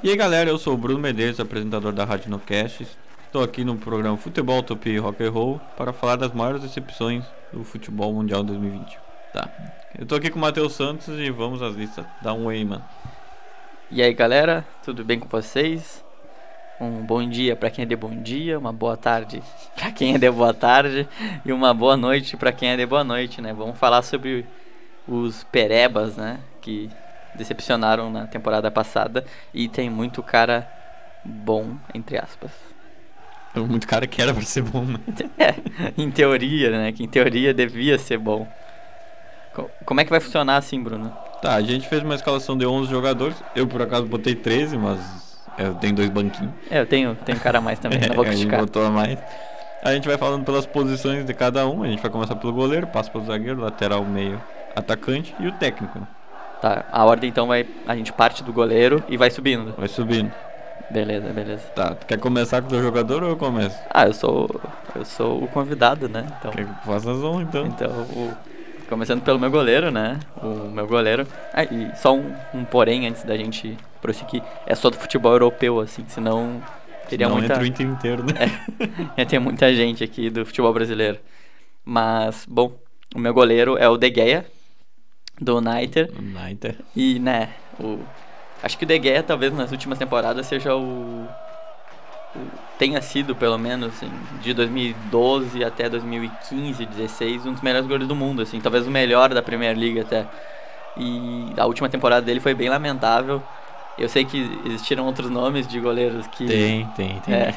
E aí galera, eu sou o Bruno Medeiros, apresentador da Rádio Nocast. Estou aqui no programa Futebol, Utopia e Rock and Roll para falar das maiores decepções do futebol mundial 2020. Tá. Eu tô aqui com o Matheus Santos e vamos às listas. Dá um oi, mano. E aí galera, tudo bem com vocês? Um bom dia para quem é de bom dia, uma boa tarde para quem é de boa tarde e uma boa noite para quem é de boa noite, né? Vamos falar sobre os perebas, né? Que decepcionaram na temporada passada e tem muito cara bom, entre aspas. Muito cara que era pra ser bom, né? É, em teoria, né? Que em teoria devia ser bom. Como é que vai funcionar assim, Bruno? Tá, a gente fez uma escalação de 11 jogadores. Eu, por acaso, botei 13, mas eu tenho dois banquinhos. É, eu tenho, tenho cara a mais também, não vou criticar. botou a mais. A gente vai falando pelas posições de cada um. A gente vai começar pelo goleiro, passa pelo zagueiro, lateral, meio, atacante e o técnico. Tá, a ordem então vai. A gente parte do goleiro e vai subindo. Vai subindo. Beleza, beleza. Tá, tu quer começar com o teu jogador ou eu começo? Ah, eu sou. Eu sou o convidado, né? Então. Quer que faça então? Então, o, começando pelo meu goleiro, né? O meu goleiro. Ah, e só um, um porém antes da gente prosseguir. É só do futebol europeu, assim, senão. Teria Não muita... entra o Inter inteiro, né? É, ia ter muita gente aqui do futebol brasileiro. Mas, bom, o meu goleiro é o De Gea, do Niter. Niter. E, né, o, acho que o De Gea talvez nas últimas temporadas seja o, o tenha sido pelo menos assim, de 2012 até 2015, 16, um dos melhores goleiros do mundo, assim, talvez o melhor da Premier League até. E a última temporada dele foi bem lamentável. Eu sei que existiram outros nomes de goleiros que. Tem, tem, tem. É,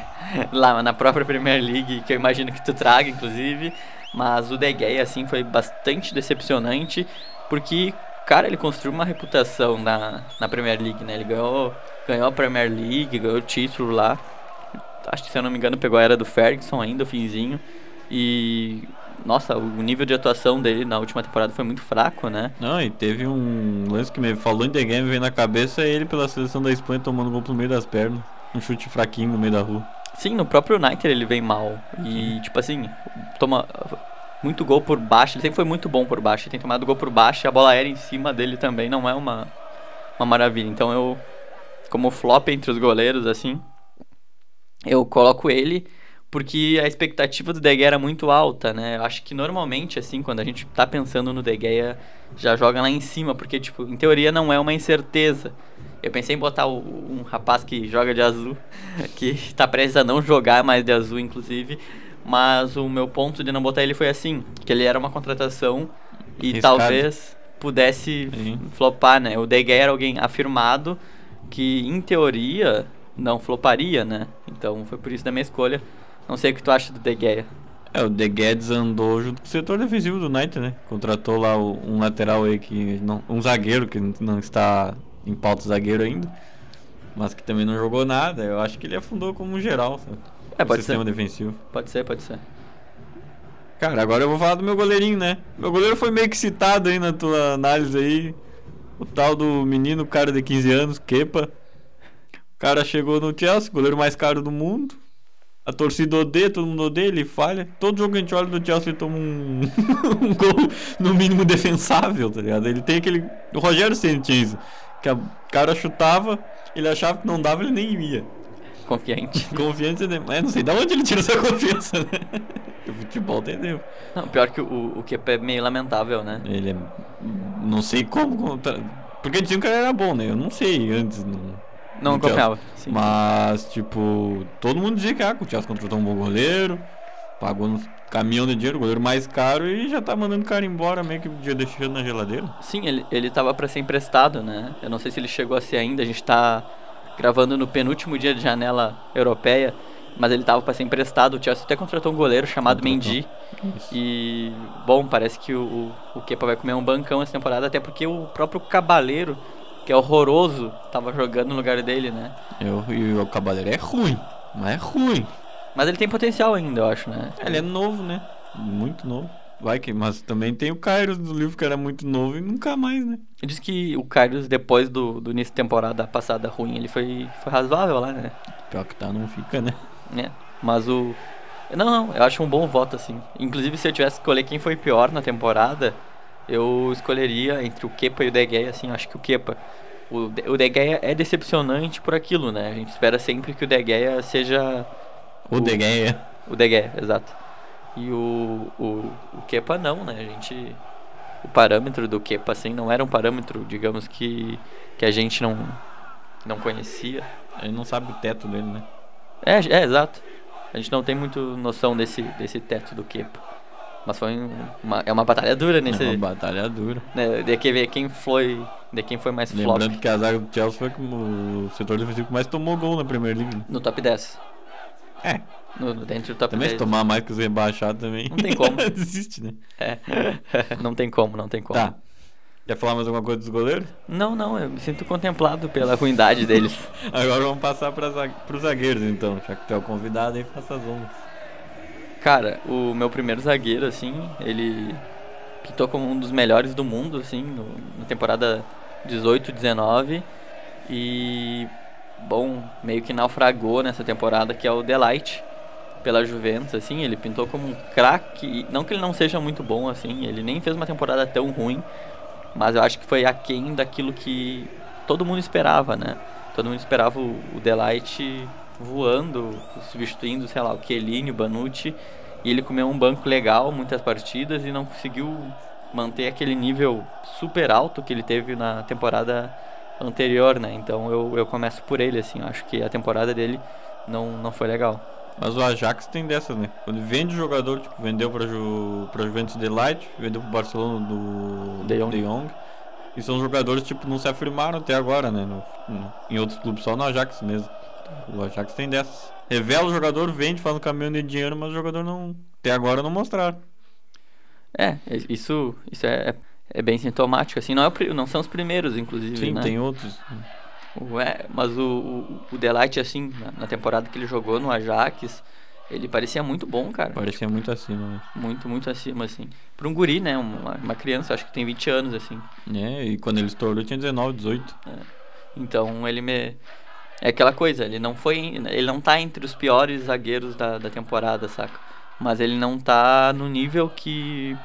lá na própria Premier League, que eu imagino que tu traga, inclusive. Mas o De Gea, assim, foi bastante decepcionante. Porque, cara, ele construiu uma reputação na, na Premier League, né? Ele ganhou, ganhou a Premier League, ganhou o título lá. Acho que, se eu não me engano, pegou a era do Ferguson ainda, o finzinho. E nossa, o nível de atuação dele na última temporada foi muito fraco, né? Não, e teve um lance que me falou em The Game, veio na cabeça ele pela seleção da Espanha tomando gol pro meio das pernas. Um chute fraquinho no meio da rua. Sim, no próprio United ele vem mal. E, tipo assim, toma muito gol por baixo. Ele sempre foi muito bom por baixo. Ele tem tomado gol por baixo e a bola aérea em cima dele também não é uma, uma maravilha. Então eu, como flop entre os goleiros, assim, eu coloco ele porque a expectativa do De Gea era muito alta, né? Eu acho que normalmente, assim, quando a gente tá pensando no De Gea, já joga lá em cima, porque, tipo, em teoria não é uma incerteza. Eu pensei em botar o, um rapaz que joga de azul, que tá prestes a não jogar mais de azul, inclusive, mas o meu ponto de não botar ele foi assim, que ele era uma contratação e Riscado. talvez pudesse Sim. flopar, né? O De Gea era alguém afirmado que, em teoria, não floparia, né? Então foi por isso da minha escolha. Não sei o que tu acha do De Gea. É, o De Guedes andou junto com o setor defensivo do United, né? Contratou lá um lateral aí que não, um zagueiro que não está em pauta zagueiro ainda, mas que também não jogou nada. Eu acho que ele afundou como geral, sabe? É, pode sistema ser. defensivo. Pode ser, pode ser. Cara, agora eu vou falar do meu goleirinho, né? Meu goleiro foi meio que citado aí na tua análise aí. O tal do menino, cara de 15 anos, Kepa. O cara chegou no Chelsea, goleiro mais caro do mundo. A torcida odeia, todo mundo odeia, ele falha. Todo jogo que a gente olha do Chelsea ele toma um, um gol no mínimo defensável, tá ligado? Ele tem aquele. O Rogério Sentinz, que o cara chutava, ele achava que não dava, ele nem ia. Confiante. Confiante, né? Mas não sei de onde ele tira essa confiança, né? O futebol entendeu. Não, pior que o, o Kepa é meio lamentável, né? Ele é. Não sei como. Porque diziam que ele era bom, né? Eu não sei antes. Não, não acompanhava. Mas, tipo, todo mundo dizia que ah, o Chelsea contratou um bom goleiro, pagou no caminhão de dinheiro, o goleiro mais caro e já tá mandando o cara embora, meio que já deixando na geladeira. Sim, ele, ele tava para ser emprestado, né? Eu não sei se ele chegou a ser ainda, a gente tá gravando no penúltimo dia de janela europeia, mas ele tava para ser emprestado. O Chelsea até contratou um goleiro chamado. Mendy. Isso. E, bom, parece que o, o Kepa vai comer um bancão essa temporada, até porque o próprio Cabaleiro, que é horroroso, tava jogando no lugar dele, né? Eu, e o Cabaleiro é ruim, mas é ruim. Mas ele tem potencial ainda, eu acho, né? Ele é novo, né? Muito novo. Vai que, mas também tem o Kairos do livro que era muito novo e nunca mais, né? Diz que o Kairos, depois do, do início da temporada passada ruim, ele foi, foi razoável lá, né? Pior que tá, não fica, né? É. Mas o. Não, não, eu acho um bom voto, assim. Inclusive, se eu tivesse que escolher quem foi pior na temporada, eu escolheria entre o Kepa e o De Gea, assim, acho que o Kepa. o, De- o De Gea é decepcionante por aquilo, né? A gente espera sempre que o De Gea seja O De Gea. o De Gea, exato. E o, o, o Kepa não, né? A gente. O parâmetro do Kepa, assim, não era um parâmetro, digamos, que, que a gente não, não conhecia. Ele não sabe o teto dele, né? É, é, exato. A gente não tem muito noção desse, desse teto do Kepa. Mas foi um- uma, é uma batalha dura nesse. É uma batalha dura. né, de que ver quem foi. De quem foi mais flop Lembrando que a zaga do Chelsea foi como o setor defensivo que mais tomou gol na Premier League. né? no top 10. É, No, dentro do top também se 10. tomar mais que os rebaixados também. Não tem como. Desiste, né? É. não tem como, não tem como. Tá. Quer falar mais alguma coisa dos goleiros? Não, não, eu me sinto contemplado pela ruindade deles. Agora vamos passar para os zagueiros, então. Já que tu é o convidado aí, faça as honras. Cara, o meu primeiro zagueiro, assim, ele pintou como um dos melhores do mundo, assim, no, na temporada 18, 19. E, bom, meio que naufragou nessa temporada, que é o Delight, pela Juventus, assim. Ele pintou como um craque. Não que ele não seja muito bom, assim, ele nem fez uma temporada tão ruim, mas eu acho que foi aquém daquilo que todo mundo esperava, né? Todo mundo esperava o, o Delight voando, substituindo, sei lá, o Chiellini, o Banucci, e ele comeu um banco legal, muitas partidas, e não conseguiu manter aquele nível super alto que ele teve na temporada anterior, né? Então eu, eu começo por ele, assim, eu acho que a temporada dele não, não foi legal. Mas o Ajax tem dessas, né? Quando vende jogador, tipo, vendeu pra, Ju, pra Juventus de Light, vendeu pro Barcelona do De Jong. De Jong. E são jogadores, tipo, não se afirmaram até agora, né? No- no- em outros clubes, só no Ajax mesmo. O Ajax tem dessas. Revela o jogador, vende, faz um caminhão de dinheiro, mas o jogador não. Até agora não mostraram. É, é- isso, isso é, é bem sintomático, assim, não, é o não são os primeiros, inclusive, Sim, né? tem outros. O- é, mas o, o, o Delight, assim, na, na temporada que ele jogou no Ajax, ele parecia muito bom, cara. Parecia muito acima, né? Muito, muito acima, assim. Pra um guri, né? Uma, uma criança, acho que tem 20 anos, assim. É, e quando ele estourou tinha 19, 18. Então ele me. É aquela coisa, ele não foi. Ele não tá entre os piores zagueiros da, da temporada, saca? Mas ele não tá no nível que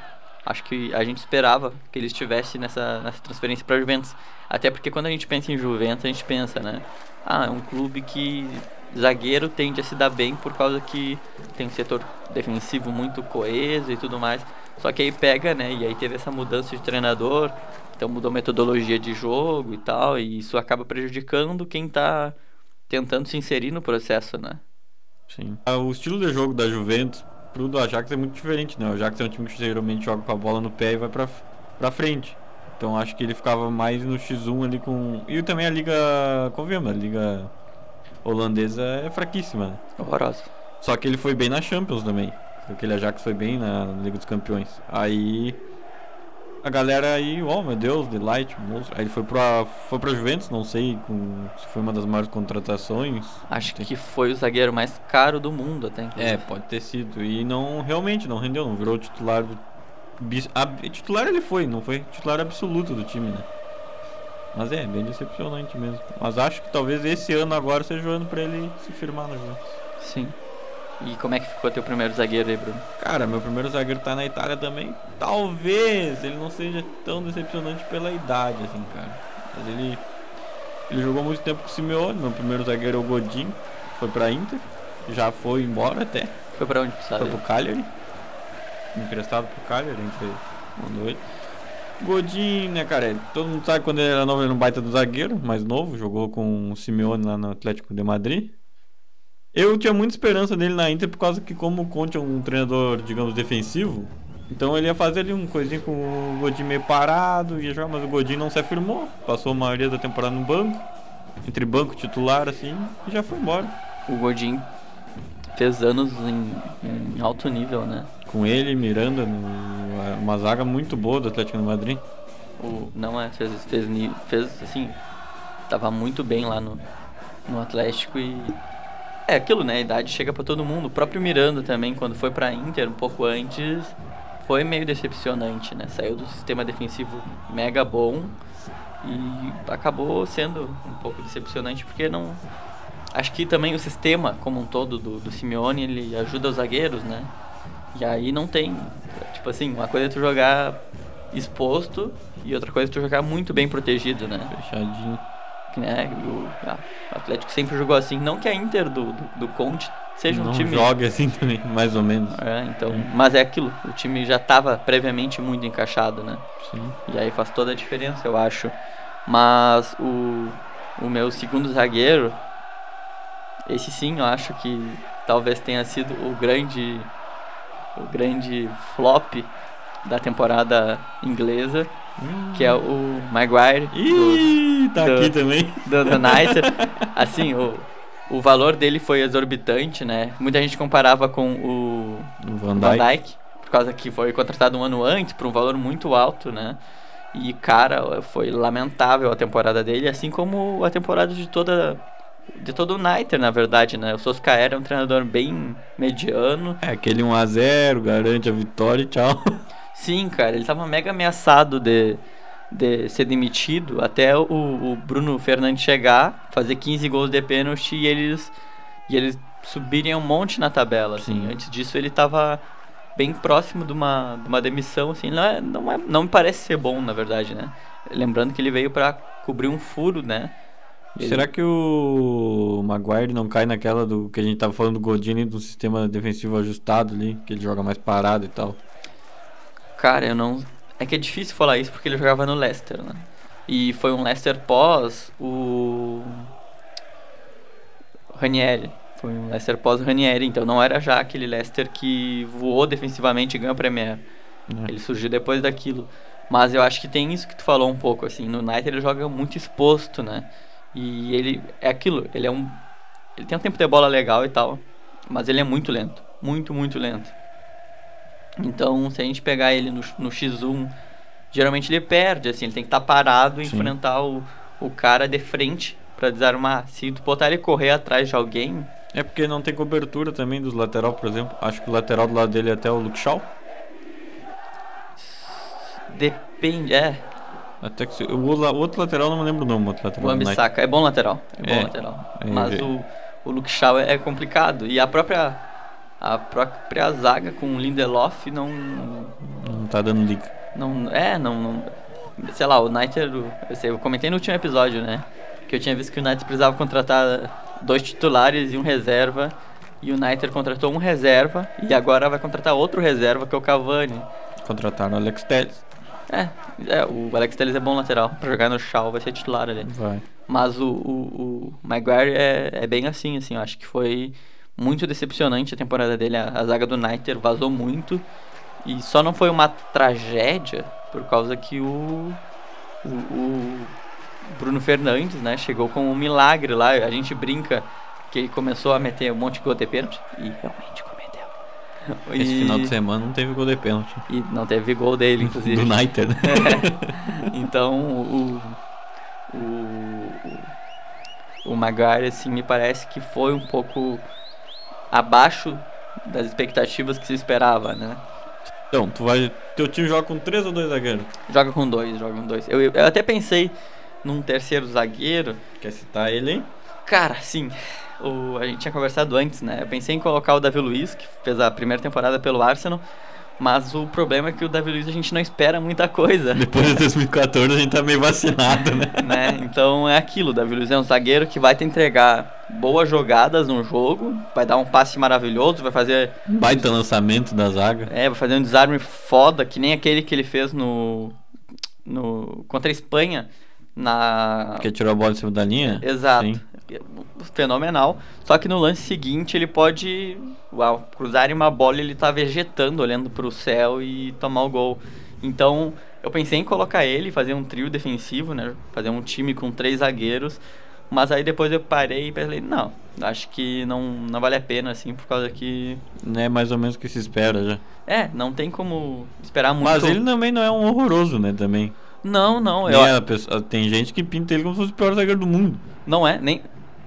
acho que a gente esperava que ele estivesse nessa, nessa transferência pra Juventus. Até porque quando a gente pensa em Juventus, a gente pensa, né? Ah, é um clube que zagueiro tende a se dar bem por causa que tem um setor defensivo muito coeso e tudo mais. Só que aí pega, né? E aí teve essa mudança de treinador, então mudou metodologia de jogo e tal, e isso acaba prejudicando quem tá tentando se inserir no processo, né? Sim. Ah, O estilo de jogo da Juventus pro do Ajax é muito diferente, né? O Ajax é um time que geralmente joga com a bola no pé e vai pra, pra frente. Então acho que ele ficava mais no X1 ali com. E também a liga. Convenhamos, a liga holandesa é fraquíssima, né? Horrorosa. Só que ele foi bem na Champions também. Aquele Ajax foi bem na Liga dos Campeões. Aí a galera aí, oh meu Deus, Delight, monstro. Aí ele foi pra, foi pra Juventus, não sei com, se foi uma das maiores contratações. Acho que foi o zagueiro mais caro do mundo até, inclusive. É, pode ter sido. E não, realmente, não rendeu, não virou titular. ab- titular ele foi, não foi titular absoluto do time, né? Mas é, bem decepcionante mesmo. Mas acho que talvez esse ano agora seja o ano pra ele se firmar no jogo. Sim. E como é que ficou teu primeiro zagueiro aí, Bruno? Cara, meu primeiro zagueiro tá na Itália também. Talvez ele não seja tão decepcionante pela idade, assim, cara. Mas ele. Ele jogou muito tempo com o Simeone. Meu primeiro zagueiro é o Godin. Foi pra Inter. Já foi embora até. Foi pra onde, sabe? Foi pro Cagliari. Emprestado pro Cagliari, a gente mandou ele. Godin, né, cara? Todo mundo sabe quando ele era novo, ele era um baita do zagueiro, mais novo. Jogou com o Simeone lá no Atlético de Madrid. Eu tinha muita esperança nele na Inter por causa que, como o Conte é um treinador, digamos, defensivo, então ele ia fazer ali um coisinho com o Godin meio parado, ia jogar, mas o Godin não se afirmou. Passou a maioria da temporada no banco, entre banco titular, assim, e já foi embora. O Godin fez anos em, em alto nível, né? Com ele, Miranda, no- uma zaga muito boa do Atlético de Madrid. O, não é, fez, fez, fez assim, tava muito bem lá no, no Atlético e é aquilo, né? A idade chega pra todo mundo. O próprio Miranda também, quando foi pra Inter um pouco antes, foi meio decepcionante, né? Saiu do sistema defensivo mega bom e acabou sendo um pouco decepcionante porque não. Acho que também o sistema como um todo do, do Simeone ele ajuda os zagueiros, né? E aí não tem. Tipo assim, uma coisa é tu jogar exposto e outra coisa é tu jogar muito bem protegido, né? Fechadinho. Né? O, o Atlético sempre jogou assim. Não que a Inter do, do, do Conte seja não um time. joga assim também, mais ou menos. É, então, mas é aquilo, o time já estava previamente muito encaixado, né? Sim. E aí faz toda a diferença, eu acho. Mas o, o meu segundo zagueiro, esse sim, eu acho que talvez tenha sido o grande o grande flop da temporada inglesa, que é o Maguire Ih, tá do- aqui também. do, do United. Assim, o, o valor dele foi exorbitante, né? Muita gente comparava com o Van Van Dijk. Dijk, por causa que foi contratado um ano antes por um valor muito alto, né? E cara, foi lamentável a temporada dele, assim como a temporada de toda de todo o United, na verdade, né? O Solskjaer é um treinador bem mediano. É, aquele 1x0, garante a vitória e tchau. Sim, cara, ele tava mega ameaçado de, de ser demitido até o, o Bruno Fernandes chegar, fazer 15 gols de pênalti e eles e eles subirem um monte na tabela, assim. Sim. Antes disso ele tava bem próximo de uma, de uma demissão, assim. Não, é, não, é, não me parece ser bom, na verdade, né? Lembrando que ele veio pra cobrir um furo, né? Ele- Será que o Maguire não cai naquela do que a gente tava falando do Godini do sistema defensivo ajustado ali, que ele joga mais parado e tal? Cara, eu não. É que é difícil falar isso porque ele jogava no Leicester, né? E foi um Leicester pós o. Ranieri. Foi um Leicester pós Ranieri, então não era já aquele Leicester que voou defensivamente e ganhou a Premier. É. Ele surgiu depois daquilo. Mas eu acho que tem isso que tu falou um pouco, assim. No United ele joga muito exposto, né? E ele é aquilo, ele é um. Ele tem um tempo de bola legal e tal, mas ele é muito lento. Muito, muito lento. Então, se a gente pegar ele no, no X1, geralmente ele perde, assim, ele tem que estar parado e Sim. enfrentar o, o cara de frente pra desarmar. Se tu botar ele correr atrás de alguém, É porque não tem cobertura também dos lateral, por exemplo. Acho que o lateral do lado dele é até o Luke Shaw. depende. É, Até que se- o, o outro lateral não me lembro o nome, o outro lateral. o. Ambissaca é bom lateral. É bom É, lateral. é, Mas é. o, o Luke Shaw é, é complicado. E a própria. A própria zaga com o Lindelof não. Não tá dando liga. Não, é, não, não- Sei lá, o United. Eu, sei, eu comentei no último episódio, né? Que eu tinha visto que o United precisava contratar dois titulares e um reserva. E o United contratou um reserva e agora vai contratar outro reserva, que é o Cavani. Contrataram o Alex Telles. É, é o Alex Telles é bom lateral. Pra jogar no Shaw vai ser titular ali. Vai. Mas o, o, o Maguire é, é bem assim, assim. Eu acho que foi muito decepcionante a temporada dele. A, a zaga do United vazou muito. E só não foi uma tragédia por causa que o, o, o Bruno Fernandes, né, chegou com um milagre lá. A gente brinca que ele começou a meter um monte de gol de pênalti. E realmente cometeu. Esse E- final de semana não teve gol de pênalti. E não teve gol dele, inclusive. Do United, né? Então, o, o, o Maguire, assim, me parece que foi um pouco abaixo das expectativas que se esperava, né? Então, tu vai. Teu time joga com três ou dois zagueiros? Joga com dois, joga com dois. Eu, eu até pensei num terceiro zagueiro. Quer citar ele, hein? Cara, sim, o, a gente tinha conversado antes, né? Eu pensei em colocar o Davi Luiz, que fez a primeira temporada pelo Arsenal. Mas o problema é que o Davi Luiz a gente não espera muita coisa. Depois de 2014 a gente tá meio vacinado, né? né? Então é aquilo, o Davi Luiz é um zagueiro que vai te entregar boas jogadas no jogo, vai dar um passe maravilhoso, vai fazer, Baita lançamento da zaga. é, vai fazer um desarme foda, que nem aquele que ele fez no, no contra a Espanha na Quer tirar a bola de cima da linha? Exato. Sim. Fenomenal. Só que no lance seguinte ele pode uau, cruzar uma bola e ele tá vegetando, olhando pro céu e tomar o gol. Então eu pensei em colocar ele, fazer um trio defensivo, né? Fazer um time com três zagueiros. Mas aí depois eu parei e pensei, não, acho que não, não vale a pena, assim, por causa que. Não é mais ou menos o que se espera já. É, não tem como esperar muito. Mas ele também não é um horroroso, né? Também. Não, não, eu, a pessoa- tem gente que pinta ele como se fosse o pior zagueiro do mundo. não é, nem.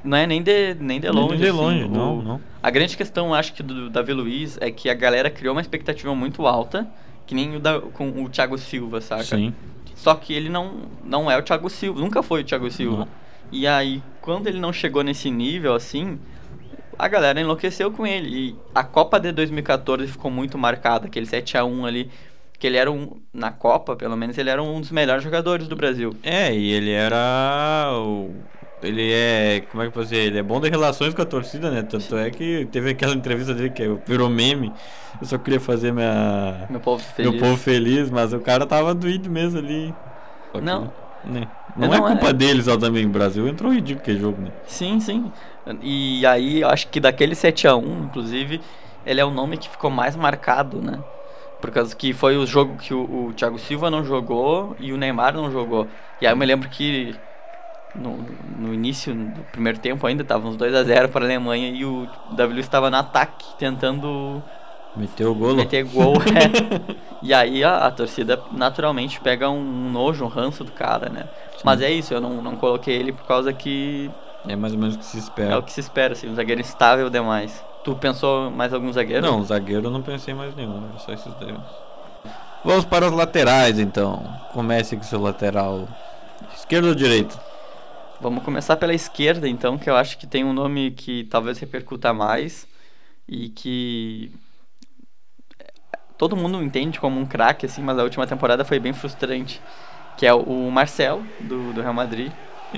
Não é nem de, nem de longe. Nem de assim, longe, o- não, não. A grande questão, acho que, do Davi Luiz é que a galera criou uma expectativa muito alta, que nem o da, com o Thiago Silva, saca? Sim. Só que ele não, não é o Thiago Silva, nunca foi o Thiago Silva. Não. E aí, quando ele não chegou nesse nível assim, a galera enlouqueceu com ele. E a Copa de 2014 ficou muito marcada, aquele 7 a 1 ali, que ele era um, na Copa, pelo menos, ele era um dos melhores jogadores do Brasil. É, e ele era o ele é. Como é que eu posso dizer? Ele é bom de relações com a torcida, né? Tanto é que teve aquela entrevista dele que virou meme. Eu só queria fazer minha. Meu povo feliz. Meu povo feliz, mas o cara tava doído mesmo ali. Que, Não. né? Não, Não, é culpa é- dele só também. O Brasil entrou ridículo que jogo, né? Sim, sim. E aí, eu acho que daquele 7x1, inclusive, ele é o nome que ficou mais marcado, né? Por causa que foi o jogo que o, o Thiago Silva não jogou e o Neymar não jogou. E aí eu me lembro que no, no início do primeiro tempo ainda estavam uns 2x0 para a Alemanha e o Davi Luiz estava no ataque tentando Meteu o golo. meter gol. é. E aí a, a torcida naturalmente pega um nojo, um ranço do cara, né? Mas é isso, eu não, não coloquei ele por causa que É mais ou menos o que se é espera. o que se espera, assim, um zagueiro instável demais. Tu pensou mais algum zagueiro? Não, zagueiro eu não pensei mais nenhum, só esses dois. Vamos para os laterais então. Comece com seu lateral. Esquerda ou direita? Vamos começar pela esquerda, então, que eu acho que tem um nome que talvez repercuta mais e que todo mundo entende como um craque, assim, mas a última temporada foi bem frustrante, que é o Marcelo, do, do Real Madrid.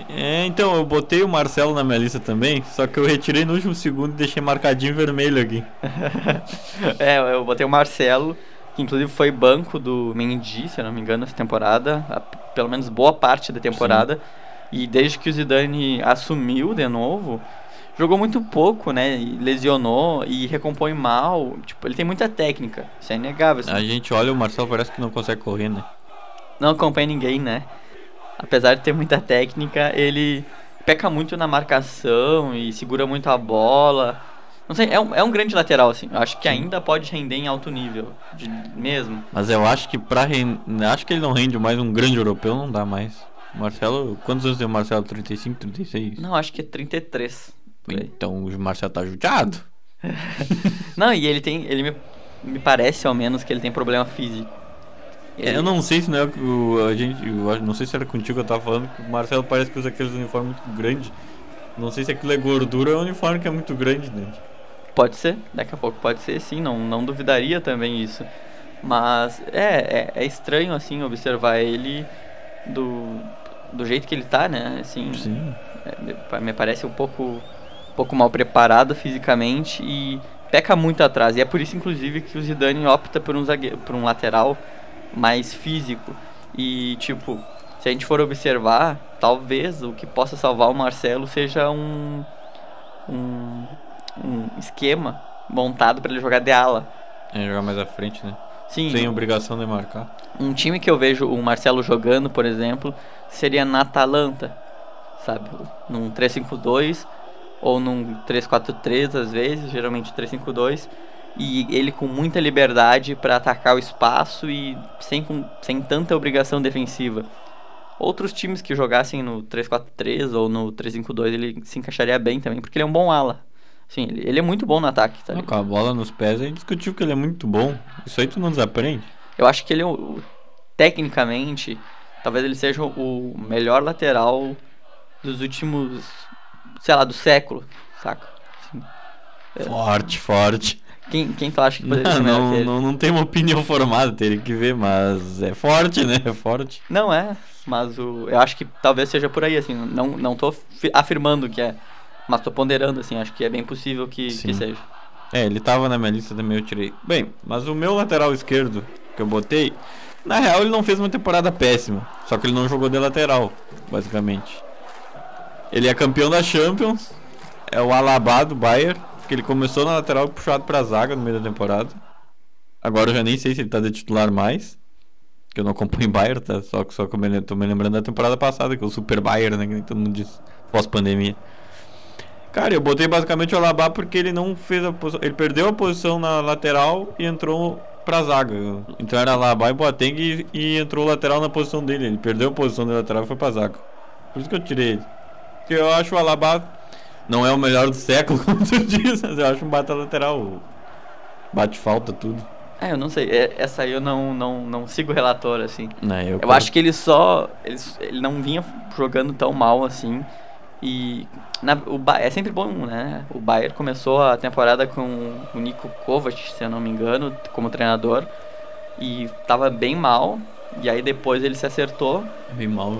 É, então, eu botei o Marcelo na minha lista também, só que eu retirei no último segundo e deixei marcadinho vermelho aqui. é, eu botei o Marcelo, que inclusive foi banco do Mendy, se eu não me engano, essa temporada, a- pelo menos boa parte da temporada. E desde que o Zidane assumiu de novo, jogou muito pouco, né? Lesionou e recompõe mal. Tipo, ele tem muita técnica, isso é inegável. assim. A gente olha o Marcelo, parece que não consegue correr, né? Não acompanha ninguém, né? Apesar de ter muita técnica, ele peca muito na marcação e segura muito a bola. Não sei, é um, é um grande lateral, assim. Eu acho que ainda pode render em alto nível, de- mesmo. Mas eu acho que pra render. Acho que ele não rende mais um grande europeu, não dá mais. Marcelo, quantos anos tem o Marcelo? 35, 36? Não, acho que é 33. por aí. Então o Marcelo tá judiado. Não, e ele tem. Ele me, me parece ao menos que ele tem problema físico. Ele- Eu não sei se não é o a gente. Eu não sei se era contigo que eu tava falando, que o Marcelo parece que usa aqueles uniformes muito grandes. Não sei se aquilo é gordura ou é um uniforme que é muito grande, né? Pode ser, daqui a pouco pode ser sim, não, não duvidaria também isso. Mas é, é, é estranho assim observar ele do, do jeito que ele tá, né? Assim, Sim. é, me pa- me parece um pouco, um pouco mal preparado fisicamente e peca muito atrás. E é por isso, inclusive, que o Zidane opta por um, zagueiro, por um lateral mais físico. E, tipo, se a gente for observar, talvez o que possa salvar o Marcelo seja um, um, um esquema montado para ele jogar de ala. É jogar mais à frente, né? Sim, Sem obrigação de marcar. um time que eu vejo o Marcelo jogando, por exemplo, seria na Atalanta, sabe? Num 3-5-2 ou num 3-4-3 às vezes, geralmente 3-5-2, e ele com muita liberdade para atacar o espaço e sem, com- sem tanta obrigação defensiva. Outros times que jogassem no 3-4-3 ou no 3-5-2 ele se encaixaria bem também, porque ele é um bom ala. Sim, ele, é muito bom no ataque, tá Não, ligado? com a bola nos pés, gente discutiu que ele é muito bom. Isso aí tu não desaprende. Eu acho que ele, é tecnicamente, talvez ele seja o melhor lateral dos últimos, sei lá, do século, saca? Assim, Forte, forte. quem, quem tu acha que poderia Não, ser melhor que não, não, não tem uma opinião formada, teria que ver, mas é forte, né? É forte. Não é, mas o, eu acho que talvez seja por aí, assim, não, não tô fi- afirmando que é, mas tô ponderando, assim, acho que é bem possível que, que seja. É, ele tava na minha lista também, eu tirei. Bem, mas o meu lateral esquerdo que eu botei, na real ele não fez uma temporada péssima. Só que ele não jogou de lateral, basicamente. Ele é campeão da Champions, é o Alaba do Bayern, que ele começou na lateral puxado pra zaga no meio da temporada. Agora eu já nem sei se ele tá de titular mais. Que eu não acompanho Bayern, tá? Só que só que eu me, tô me lembrando da temporada passada, que é o Super Bayern, né? Que nem todo mundo diz. Pós-pandemia. Cara, eu botei basicamente o Alaba porque ele não fez a posição. Ele perdeu a posição na lateral e entrou pra zaga. Então era Alaba e Boateng e, e entrou o lateral na posição dele. Ele perdeu a posição de lateral e foi pra zaga. Por isso que eu tirei ele. Porque eu acho o Alaba não é o melhor do século, como tu diz, mas eu acho um bata lateral. Bate falta, tudo. É, eu não sei, é- essa aí eu não, não, não sigo o relator, assim. Né, eu Eu acho que ele só. Ele, ele não vinha jogando tão mal assim. E na- o, Ba- é sempre bom, né? O Bayern começou a temporada com o Nico Kovac, se eu não me engano, como treinador. E tava bem mal. E aí depois ele se acertou. Bem mal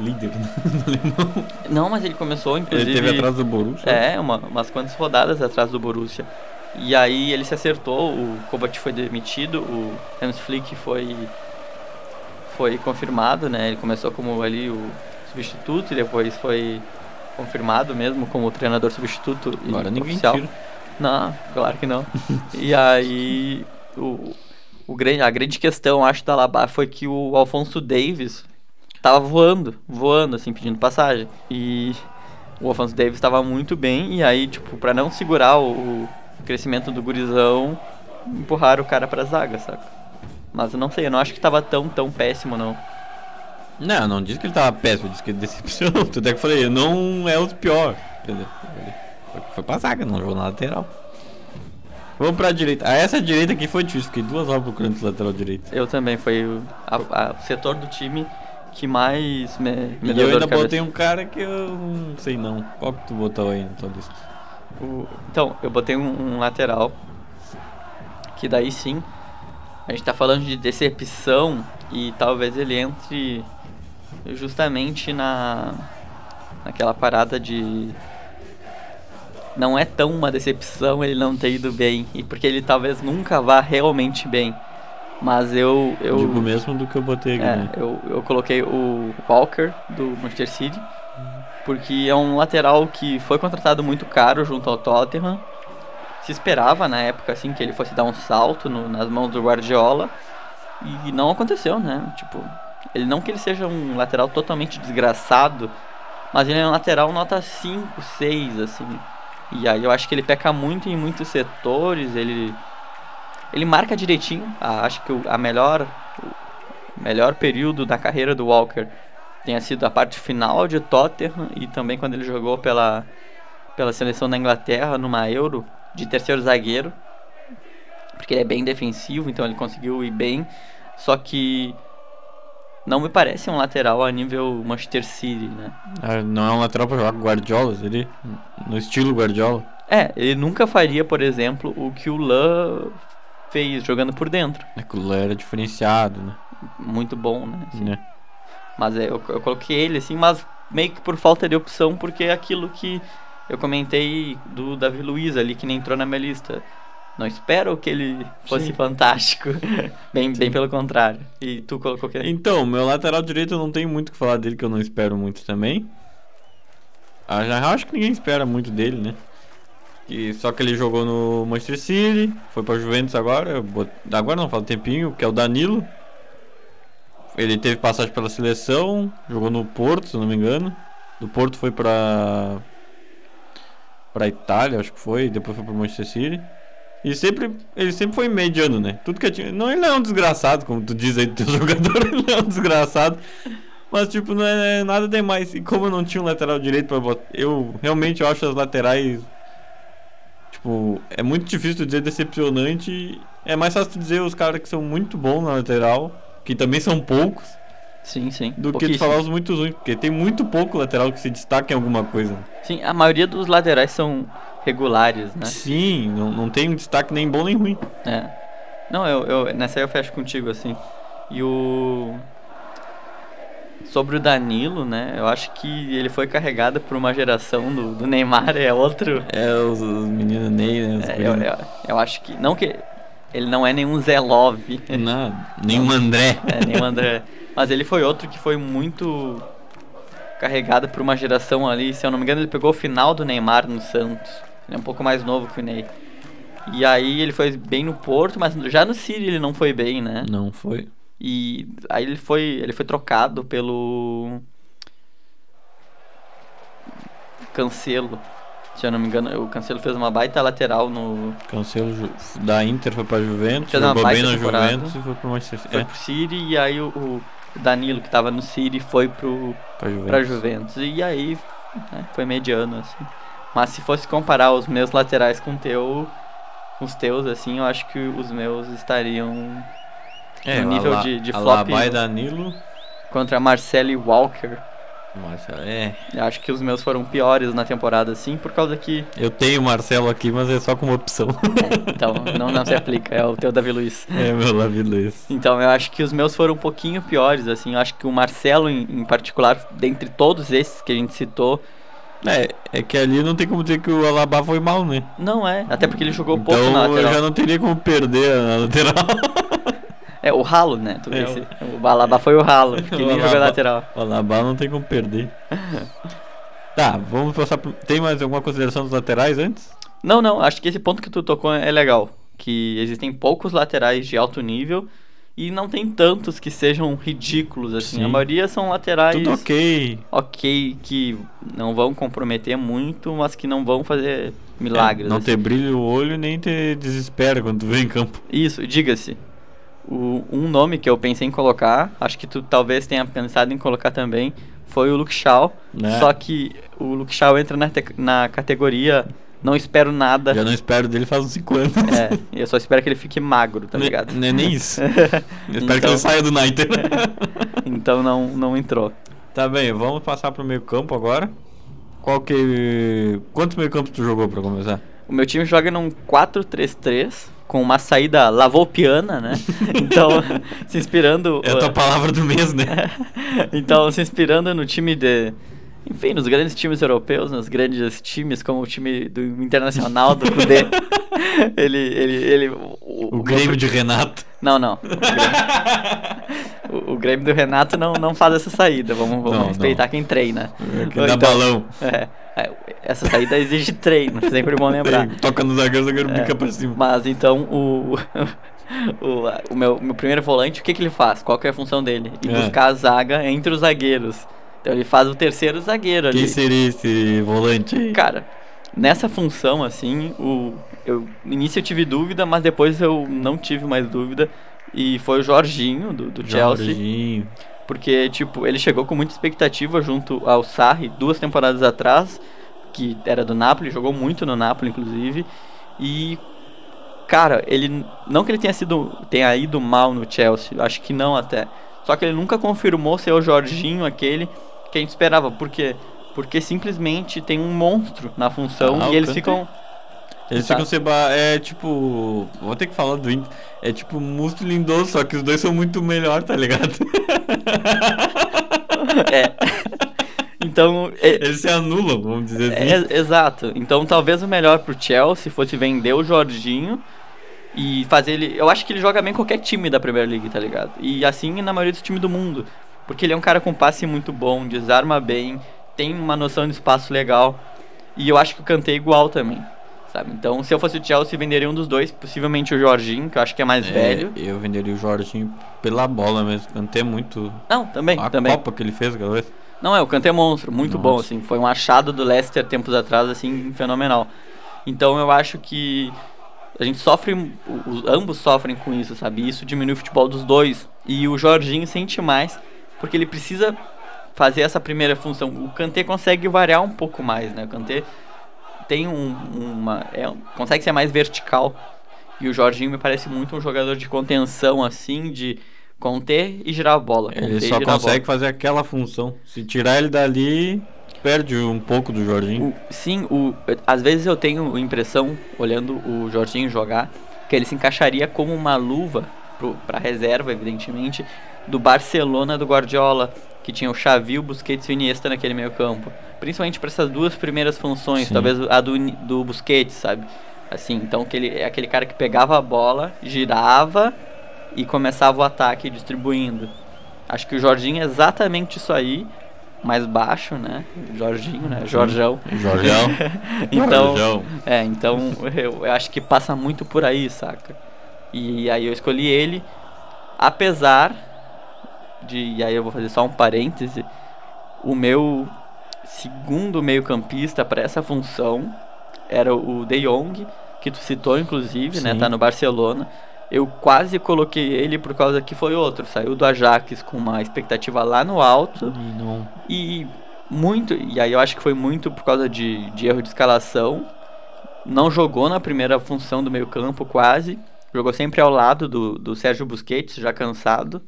líder né? no alemão. Não, mas ele começou, inclusive. Ele teve atrás do Borussia. É, uma, umas quantas rodadas atrás do Borussia. E aí ele se acertou, o Kovac foi demitido, o Hans Flick foi foi confirmado, né? Ele começou como ali o substituto e depois foi confirmado mesmo como treinador substituto Agora e ninguém oficial. tira. Não, claro que não. e aí o, o grande, a grande questão, acho, da Alaba foi que o Alfonso Davis tava voando, voando, assim, pedindo passagem. E o Alfonso Davis estava muito bem, e aí, tipo, pra não segurar o, o crescimento do gurizão, empurraram o cara pra zaga, saca? Mas eu não sei, eu não acho que tava tão, tão péssimo, não. Não, não disse que ele tava péssimo, disse que ele decepcionou. Tanto é que eu falei, não é o pior. Entendeu? Foi- pra zaga, não jogou na lateral. Vamos pra direita. Ah, essa direita aqui foi difícil, fiquei duas horas procurando esse lateral direito. Eu também, foi o, a- a- o setor do time que mais me, me E eu ainda botei um cara que eu não sei não. Qual que tu botou aí na tua lista? O- então, eu botei um, um lateral. Que daí sim. A gente tá falando de decepção. E talvez ele entre justamente na. Naquela parada de. Não é tão uma decepção ele não ter ido bem. E porque ele talvez nunca vá realmente bem. Mas eu. eu Digo mesmo do que eu botei aqui, é, né? eu, eu coloquei o Walker do Manchester City, porque é um lateral que foi contratado muito caro junto ao Tottenham. Se esperava na época assim que ele fosse dar um salto no- nas mãos do Guardiola e não aconteceu, né? Tipo, ele não que ele seja um lateral totalmente desgraçado, mas ele é um lateral nota 5, 6 assim. E aí eu acho que ele peca muito em muitos setores, ele ele marca direitinho. Ah, acho que o- a melhor melhor período da carreira do Walker tenha sido a parte final de Tottenham e também quando ele jogou pela, pela seleção da Inglaterra numa Euro de terceiro zagueiro, porque ele é bem defensivo, então ele conseguiu ir bem, só que não me parece um lateral a nível Manchester City, né? Ah, não é um lateral pra jogar com Guardiola, ele no estilo Guardiola. É, ele nunca faria, por exemplo, o que o Lan fez jogando por dentro. Aquilo lá era diferenciado, né? Muito bom, né? Assim. Né? Mas é, eu, eu coloquei ele assim, mas meio que por falta de opção, porque é aquilo que eu comentei do Davi Luiz ali, que nem entrou na minha lista. Não espero que ele fosse Sim. fantástico. bem, bem pelo contrário. E tu colocou que Então, meu lateral direito eu não tenho muito o que falar dele, que eu não espero muito também. Ah, já acho que ninguém espera muito dele, né? E, só que ele jogou no Manchester City, foi pra Juventus agora, bot- agora não, fala um tempinho, que é o Danilo. Ele teve passagem pela seleção, jogou no Porto, se eu não me engano. Do Porto foi pra. pra Itália, acho que foi, depois foi pro Manchester City. E sempre, ele sempre foi mediano, né? Tudo que tinha. Não, ele não é um desgraçado, como tu diz aí do teu jogador, ele não é um desgraçado. Mas, tipo, não é nada demais. E como eu não tinha um lateral direito pra botar. Eu realmente eu acho as laterais. Tipo, é muito difícil tu dizer decepcionante. É mais fácil tu dizer os caras que são muito bons na lateral, que também são poucos, Sim, sim. do que tu falar os muito ruins. Porque tem muito pouco lateral que se destaca em alguma coisa. Sim, a maioria dos laterais são regulares, né? Sim, não, não tem um destaque nem bom nem ruim. É. Não, eu, eu nessa aí eu fecho contigo, assim. E o. Sobre o Danilo, né? Eu acho que ele foi carregado por uma geração do, do Neymar, é outro. É, os, os meninos Ney, né? É, eu, eu, eu acho que. Não que. Ele não é nenhum Zé Love. Não, nenhum André. É, o André. Mas ele foi outro que foi muito carregado por uma geração ali. Se eu não me engano, ele pegou o final do Neymar no Santos. Ele é um pouco mais novo que o Ney. E aí ele foi bem no Porto, mas já no City ele não foi bem, né? Não foi. E aí ele foi, ele foi trocado pelo Cancelo. Se eu não me engano, o Cancelo fez uma baita lateral no Cancelo da Inter foi pra Juventus, Fez uma jogou bem baita na temporada. Juventus e foi pro Manchester City. foi É, pro City e aí o, o Danilo que tava no City foi pro pra Juventus. Juventus. E aí né, foi mediano, assim. Mas se fosse comparar os meus laterais com o teu, os teus, assim, eu acho que os meus estariam É, no nível Ala- de- de flop- e Danilo. contra Marcelo e Walker. Marcelo, é. Eu acho que os meus foram piores na temporada, assim, por causa que. Eu tenho o Marcelo aqui, mas é só como opção. É, então, não, não se aplica, é o teu Davi Luiz. é meu Davi Luiz. Então, eu acho que os meus foram um pouquinho piores, assim. Eu acho que o Marcelo, em, em particular, dentre todos esses que a gente citou. É, é que ali não tem como dizer que o Alaba foi mal, né? Não é, até porque ele jogou então, pouco na lateral. eu já não teria como perder na lateral. É, o ralo, né? Tu É, disse. O Alaba foi o ralo, porque O nem jogou lateral. O Alaba não tem como perder. tá, vamos passar pro... Tem mais alguma consideração dos laterais antes? Não, não, acho que esse ponto que tu tocou é legal. Que existem poucos laterais de alto nível e não tem tantos que sejam ridículos, assim. Sim. A maioria são laterais Tudo ok. ok, que não vão comprometer muito, mas que não vão fazer milagres. É, não assim. ter brilho no olho nem ter desespero quando tu vem em campo. Isso, diga-se. O- Um nome que eu pensei em colocar, acho que tu talvez tenha pensado em colocar também, foi o Luke Shaw. Né? Só que o Luke Shaw entra na, na categoria não espero nada. Já não espero dele faz uns 5 anos. É, eu só espero que ele fique magro, tá ligado? Não é nem isso. Eu espero que Então- ele saia do United. Então não, não entrou. tá bem, vamos passar pro meio campo agora. Qual que... Quantos meio campos tu jogou pra começar? O meu time joga num 4-3-3, com uma saída lavoupiana, né? Então, se inspirando... É a tua palavra do mês, né? então, se inspirando no time de. Enfim, nos grandes times europeus, nos grandes times como o time do Internacional, do Cudê. ele, ele, ele. O Grêmio de Renato. Não, não. O Grêmio, o, o Grêmio do Renato não, não faz essa saída. Vamos, vamos Não, respeitar não. quem treina. Que dá balão. É, é, essa saída exige treino, sempre bom lembrar. Toca no zagueiro, o zagueiro É, bica pra cima. Mas então o. O, o meu, meu primeiro volante, o que, que ele faz? Qual que é a função dele? Ir É. buscar a zaga entre os zagueiros. Então ele faz o terceiro zagueiro ali. Quem seria esse volante? Cara, nessa função, assim, o, eu, no início eu tive dúvida, mas depois eu não tive mais dúvida. E foi o Jorginho, do, do Chelsea. Jorginho. Porque, tipo, ele chegou com muita expectativa junto ao Sarri duas temporadas atrás, que era do Napoli, jogou muito no Napoli, inclusive. E, cara, ele. Não que ele tenha sido. tenha ido mal no Chelsea, acho que não até. Só que ele nunca confirmou ser o Jorginho, aquele que a gente esperava. Por quê? Porque simplesmente tem um monstro na função Ah, e eles ficam. Eles ficam se É tipo. Vou ter que falar do Inter. É tipo Musto Lindoso, só que os dois são muito melhor, tá ligado? É. então, é- Eles se anulam, vamos dizer assim. É, exato. Então talvez o melhor pro Chelsea fosse vender o Jorginho e fazer ele. Eu acho que ele joga bem em qualquer time da Premier League, tá ligado? E assim na maioria dos times do mundo. Porque ele é um cara com passe muito bom, desarma bem, tem uma noção de espaço legal. E eu acho que o Kanté é igual também. Sabe? Então, se eu fosse o Chelsea, venderia um dos dois, possivelmente o Jorginho, que eu acho que é mais É, velho. Eu venderia o Jorginho pela bola mesmo. Kanté é muito. Não, também, A também. Copa que ele fez vez. Não, é, o Kanté é monstro, muito bom, Nossa. assim. Foi um achado do Leicester tempos atrás, assim, fenomenal. Então eu acho que a gente sofre, os, ambos sofrem com isso, sabe? Isso diminui o futebol dos dois. E o Jorginho sente mais, porque ele precisa fazer essa primeira função. O Kanté consegue variar um pouco mais, né? O Kanté tem um, uma... É, consegue ser mais vertical. E o Jorginho me parece muito um jogador de contenção, assim, de conter e girar a bola. Ele só consegue fazer aquela função. Se tirar ele dali, perde um pouco do Jorginho. O- sim, o, às vezes eu tenho a impressão, olhando o Jorginho jogar, que ele se encaixaria como uma luva pro, pra reserva, evidentemente, do Barcelona do Guardiola, que tinha o Xavi, o Busquets e o Iniesta naquele meio campo. Principalmente para essas duas primeiras funções, Sim. talvez a do, do Busquets, sabe? Assim, então que ele é aquele cara que pegava a bola, girava e começava o ataque distribuindo. Acho que o Jorginho é exatamente isso aí, mais baixo, né? Jorginho, né? Jorjão. Jorjão. Então, Jorjão. é, então eu, eu acho que passa muito por aí, saca? E aí eu escolhi ele, apesar de, e aí eu vou fazer só um parêntese, o meu segundo meio-campista para essa função era o De Jong, que tu citou inclusive, né? Sim. Tá no Barcelona. Eu quase coloquei ele por causa que foi outro, saiu do Ajax com uma expectativa lá no alto. E não- E muito, e aí eu acho que foi muito por causa de, de erro de escalação. Não jogou na primeira função do meio campo quase. Jogou sempre ao lado do, do Sérgio Busquets, já cansado.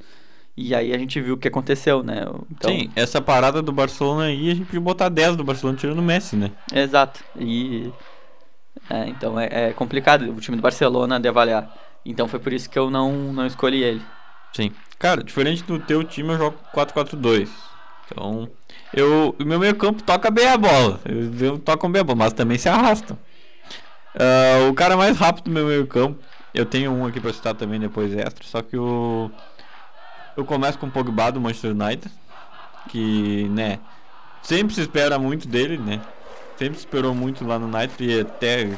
E aí a gente viu o que aconteceu, né? Então, Sim, essa parada do Barcelona aí, a gente podia botar 10 do Barcelona tirando o Messi, né? Exato. E. é, então é, é complicado o time do Barcelona de avaliar. Então foi por isso que eu não, não escolhi ele. Sim. Cara, diferente do teu time, eu jogo 4-4-2. Então, eu, o meu meio campo toca bem a bola. Eles eu tocam bem a bola, mas também se arrastam. Ah, o cara mais rápido do meu meio campo, eu tenho um aqui pra citar também depois extra, só que o... Eu começo com o Pogba do Manchester United, que, né, sempre se espera muito dele, né? Sempre se esperou muito lá no United e até,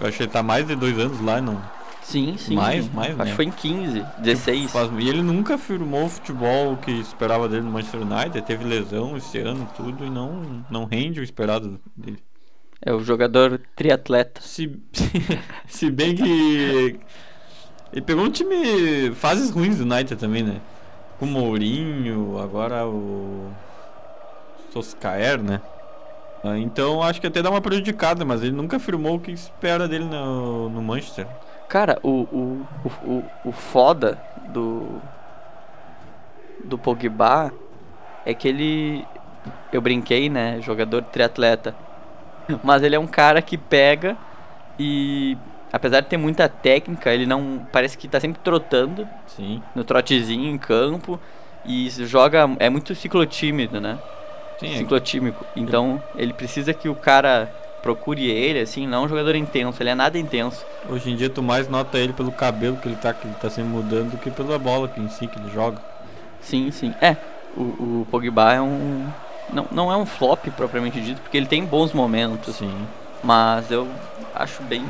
achei que tá mais de dois anos lá, não, Sim, sim. Mais, mais, Acho né? que foi em 15, 16. Faz- E ele nunca firmou o futebol que esperava dele no Manchester United. Teve lesão esse ano tudo e não, não rende o esperado dele. É o jogador triatleta. Se, se bem que ele pegou um time fases ruins do United também, né? Com o Mourinho, agora o Soscaer, né? Ah, Então acho que até dá uma prejudicada, mas ele nunca firmou o que espera dele no, no Manchester. Cara, o, o, o, o foda do. Do Pogba é que ele. Eu brinquei, né? Jogador triatleta. Mas ele é um cara que pega e. Apesar de ter muita técnica, ele não. Parece que tá sempre trotando Sim, no trotezinho em campo. E joga. É muito ciclotímido, né? sim. é- ciclotímico. Então ele precisa que o cara procure ele, assim, não é um jogador intenso, ele é nada intenso. Hoje em dia tu mais nota ele pelo cabelo que ele tá, que ele tá sempre mudando do que pela bola que em si que ele joga. Sim, sim. É, o, o Pogba é um. Não, não é um flop propriamente dito, porque ele tem bons momentos, Sim. mas eu acho bem.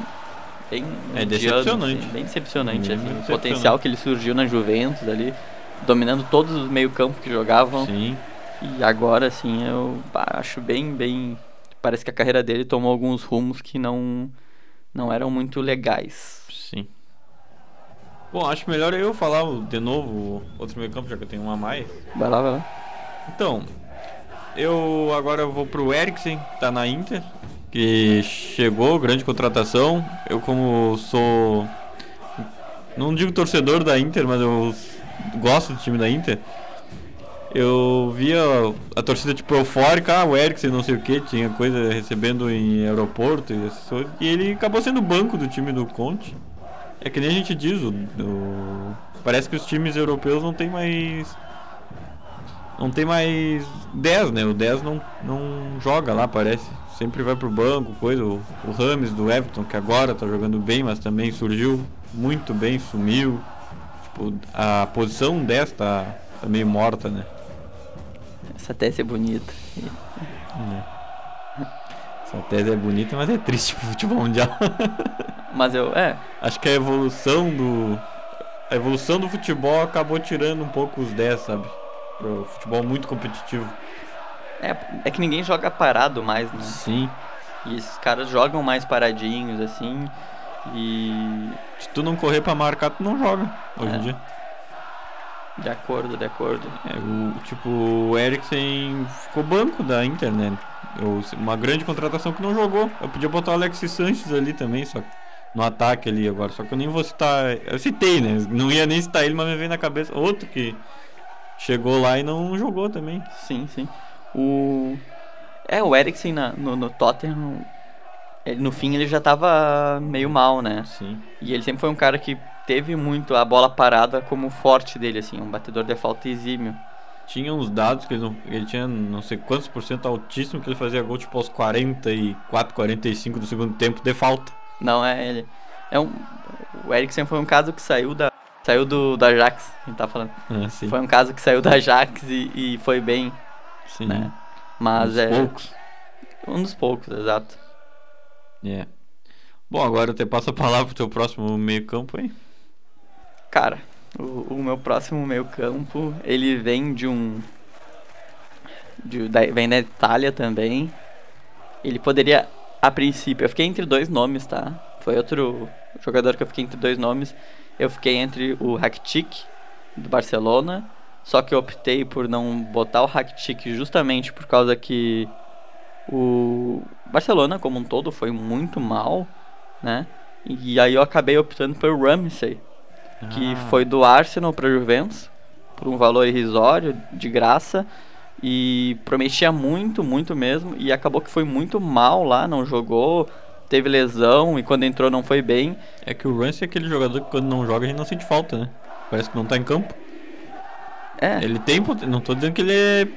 Bem É decepcionante. assim, bem decepcionante, assim, o decepcionante. potencial que ele surgiu na Juventus ali, dominando todos os meio-campo que jogavam. Sim. E agora, assim, eu acho bem, bem. Parece que a carreira dele tomou alguns rumos que não, não eram muito legais. Sim. Bom, acho melhor eu falar o- de novo o outro meio campo, já que eu tenho um a mais. Vai lá, vai lá. Então, eu agora vou pro Eriksen, tá na Inter, que chegou, grande contratação. Eu como sou não digo torcedor da Inter, mas eu gosto do time da Inter. Eu via a torcida tipo eufórica, ah, o Eriksen não sei o que, tinha coisa recebendo em aeroporto e. E ele acabou sendo banco do time do Conte. É que nem a gente diz, o, o- parece que os times europeus não tem mais não tem mais 10, né? O 10 não, não joga lá, parece. Sempre vai pro banco, coisa. O, o Rames do Everton, que agora tá jogando bem, mas também surgiu muito bem, sumiu. Tipo, a posição 10 tá, tá meio morta, né? Essa tese é bonita. Essa tese é bonita, mas é triste pro futebol mundial. Mas eu, é, Acho que a evolução do. A evolução do futebol acabou tirando um pouco os 10, sabe? Pro futebol muito competitivo. é, é que ninguém joga parado mais, né? Sim. E esses caras jogam mais paradinhos, assim. E. Se tu não correr pra marcar, tu não joga hoje É. em dia. De acordo, de acordo. É, o, tipo, o Eriksen ficou banco da Inter, né? Eu- uma grande contratação que não jogou. Eu podia botar o Alexis Sanches ali também, só que no ataque ali agora. Só que eu nem vou citar. Eu citei, né? Não ia nem citar ele, mas me veio na cabeça. Outro que chegou lá e não jogou também. Sim, sim. O. É, o Eriksen na- no, no Tottenham. ele- no fim ele já tava meio mal, né? Sim. E ele sempre foi um cara que teve muito a bola parada como forte dele, assim, um batedor de falta exímio. Tinha uns dados que ele, não, ele tinha não sei quantos por cento altíssimo que ele fazia gol tipo aos 44, 45 do segundo tempo de falta. Não é ele. É um. O Eriksen foi um caso que saiu da. Saiu do, do Ajax, a gente tá falando. Ah. Foi um caso que saiu do Ajax e, e foi bem, sim. né? Mas Uns é. poucos. Um dos poucos, exato. É. Bom, agora eu te passo a palavra pro teu próximo meio campo aí. Cara, o, o meu próximo meio campo, ele vem de um. de- da- vem da Itália também. Ele poderia, a princípio, eu fiquei entre dois nomes, tá? Foi outro jogador que eu fiquei entre dois nomes. Eu fiquei entre o Rakitic, do Barcelona. Só que eu optei por não botar o Rakitic justamente por causa que o Barcelona, como um todo, foi muito mal, né? E aí eu acabei optando pelo Ramsey, que Ah, foi do Arsenal para Juventus. por um valor irrisório, de graça, e prometia muito, muito mesmo, e acabou que foi muito mal lá, não jogou, teve lesão, e quando entrou não foi bem. É que o Rance é aquele jogador que quando não joga a gente não sente falta, né? Parece que não tá em campo. É, Ele tem não tô dizendo que ele é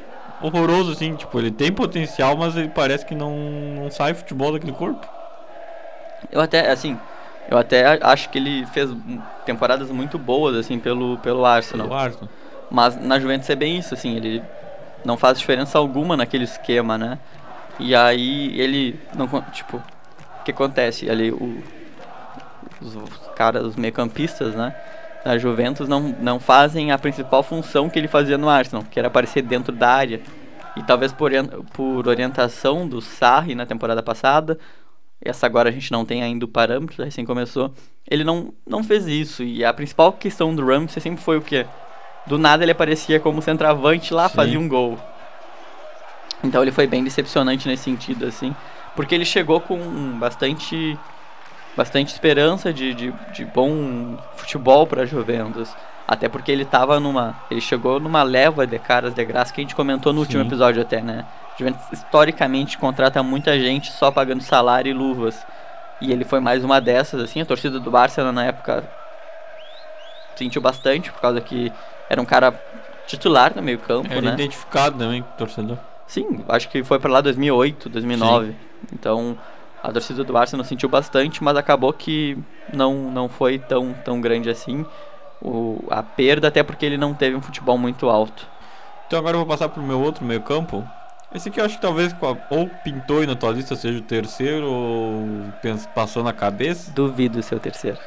horroroso assim, tipo, ele tem potencial, mas ele parece que não, não sai futebol daquele corpo. eu até, assim, eu até acho que ele fez temporadas muito boas, assim, pelo, pelo Arsenal. O Arsenal. Mas na Juventus é bem isso, assim, ele não faz diferença alguma naquele esquema, né? E aí ele não, tipo, que acontece? Ali o, os, caras, os meio-campistas, né? Da Juventus não, não fazem a principal função que ele fazia no Arsenal, que era aparecer dentro da área. E talvez por, por orientação do Sarri na temporada passada, essa agora a gente não tem ainda o parâmetro, recém começou, ele não, não fez isso. E a principal questão do Ramsey sempre foi o quê? Do nada ele aparecia como centroavante lá, Sim. fazia um gol. Então ele foi bem decepcionante nesse sentido, assim. Porque ele chegou com bastante bastante esperança de, de, de bom futebol para Juventus. Até porque ele tava numa. Ele chegou numa leva de caras de graça que a gente comentou no último Sim. episódio até, né? Juventus historicamente contrata muita gente só pagando salário e luvas. E ele foi mais uma dessas, assim, a torcida do Barcelona na época sentiu bastante, por causa que era um cara titular no meio campo, Ele é né? identificado também com o torcedor. Sim, acho que foi pra lá 2008, 2009. Então, a torcida do Arsenal sentiu bastante, mas acabou que não, não foi tão, tão grande assim. O, a perda, até porque ele não teve um futebol muito alto. Então agora eu vou passar pro meu outro meio campo. Esse aqui eu acho que talvez ou pintou aí na tua lista seja o terceiro ou passou na cabeça. Duvido ser o terceiro.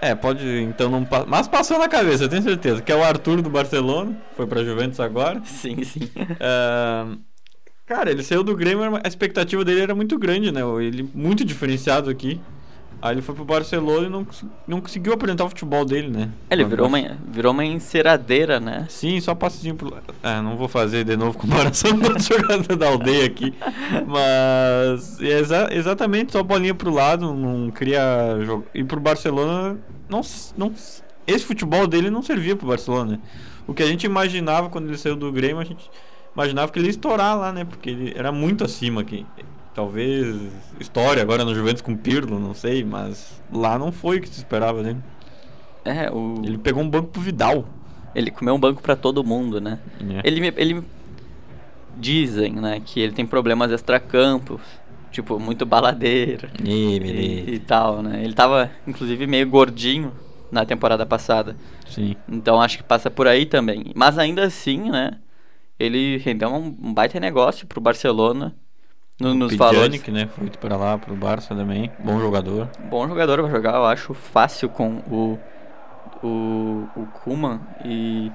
É, pode então não mas passou na cabeça, eu tenho certeza, que é o Arthur do Barcelona, foi pra Juventus agora. Sim, sim. É, Cara, ele saiu do Grêmio, a expectativa dele era muito grande, né? Ele muito diferenciado aqui. Aí ele foi pro Barcelona e não, não conseguiu apresentar o futebol dele, né? Ele Mas virou uma, virou uma enceradeira, né? Sim, só passezinho pro. É, não vou fazer de novo comparação com o jogador da aldeia aqui. Mas. É exa- exatamente, só bolinha pro lado, não queria jogar. E pro Barcelona, não, não. Esse futebol dele não servia pro Barcelona. né? O que a gente imaginava quando ele saiu do Grêmio, a gente imaginava que ele ia estourar lá, né? Porque ele era muito acima aqui. Talvez história agora no Juventus com Pirlo, não sei, mas lá não foi o que se esperava dele. É, o, Ele pegou um banco pro Vidal. ele comeu um banco pra todo mundo, né? né? Ele, ele dizem, né, que ele tem problemas extracampos, tipo, muito baladeiro Ih, e, e tal, né? Ele tava, inclusive, meio gordinho na temporada passada. Sim. Então acho que passa por aí também. Mas ainda assim, né? Ele rendeu um, baita negócio pro Barcelona. No, nos valores. Pjanic, né? Foi pra lá, pro Barça também. Bom jogador. Bom jogador vai jogar, eu acho, fácil com o, o, o Kuman. E...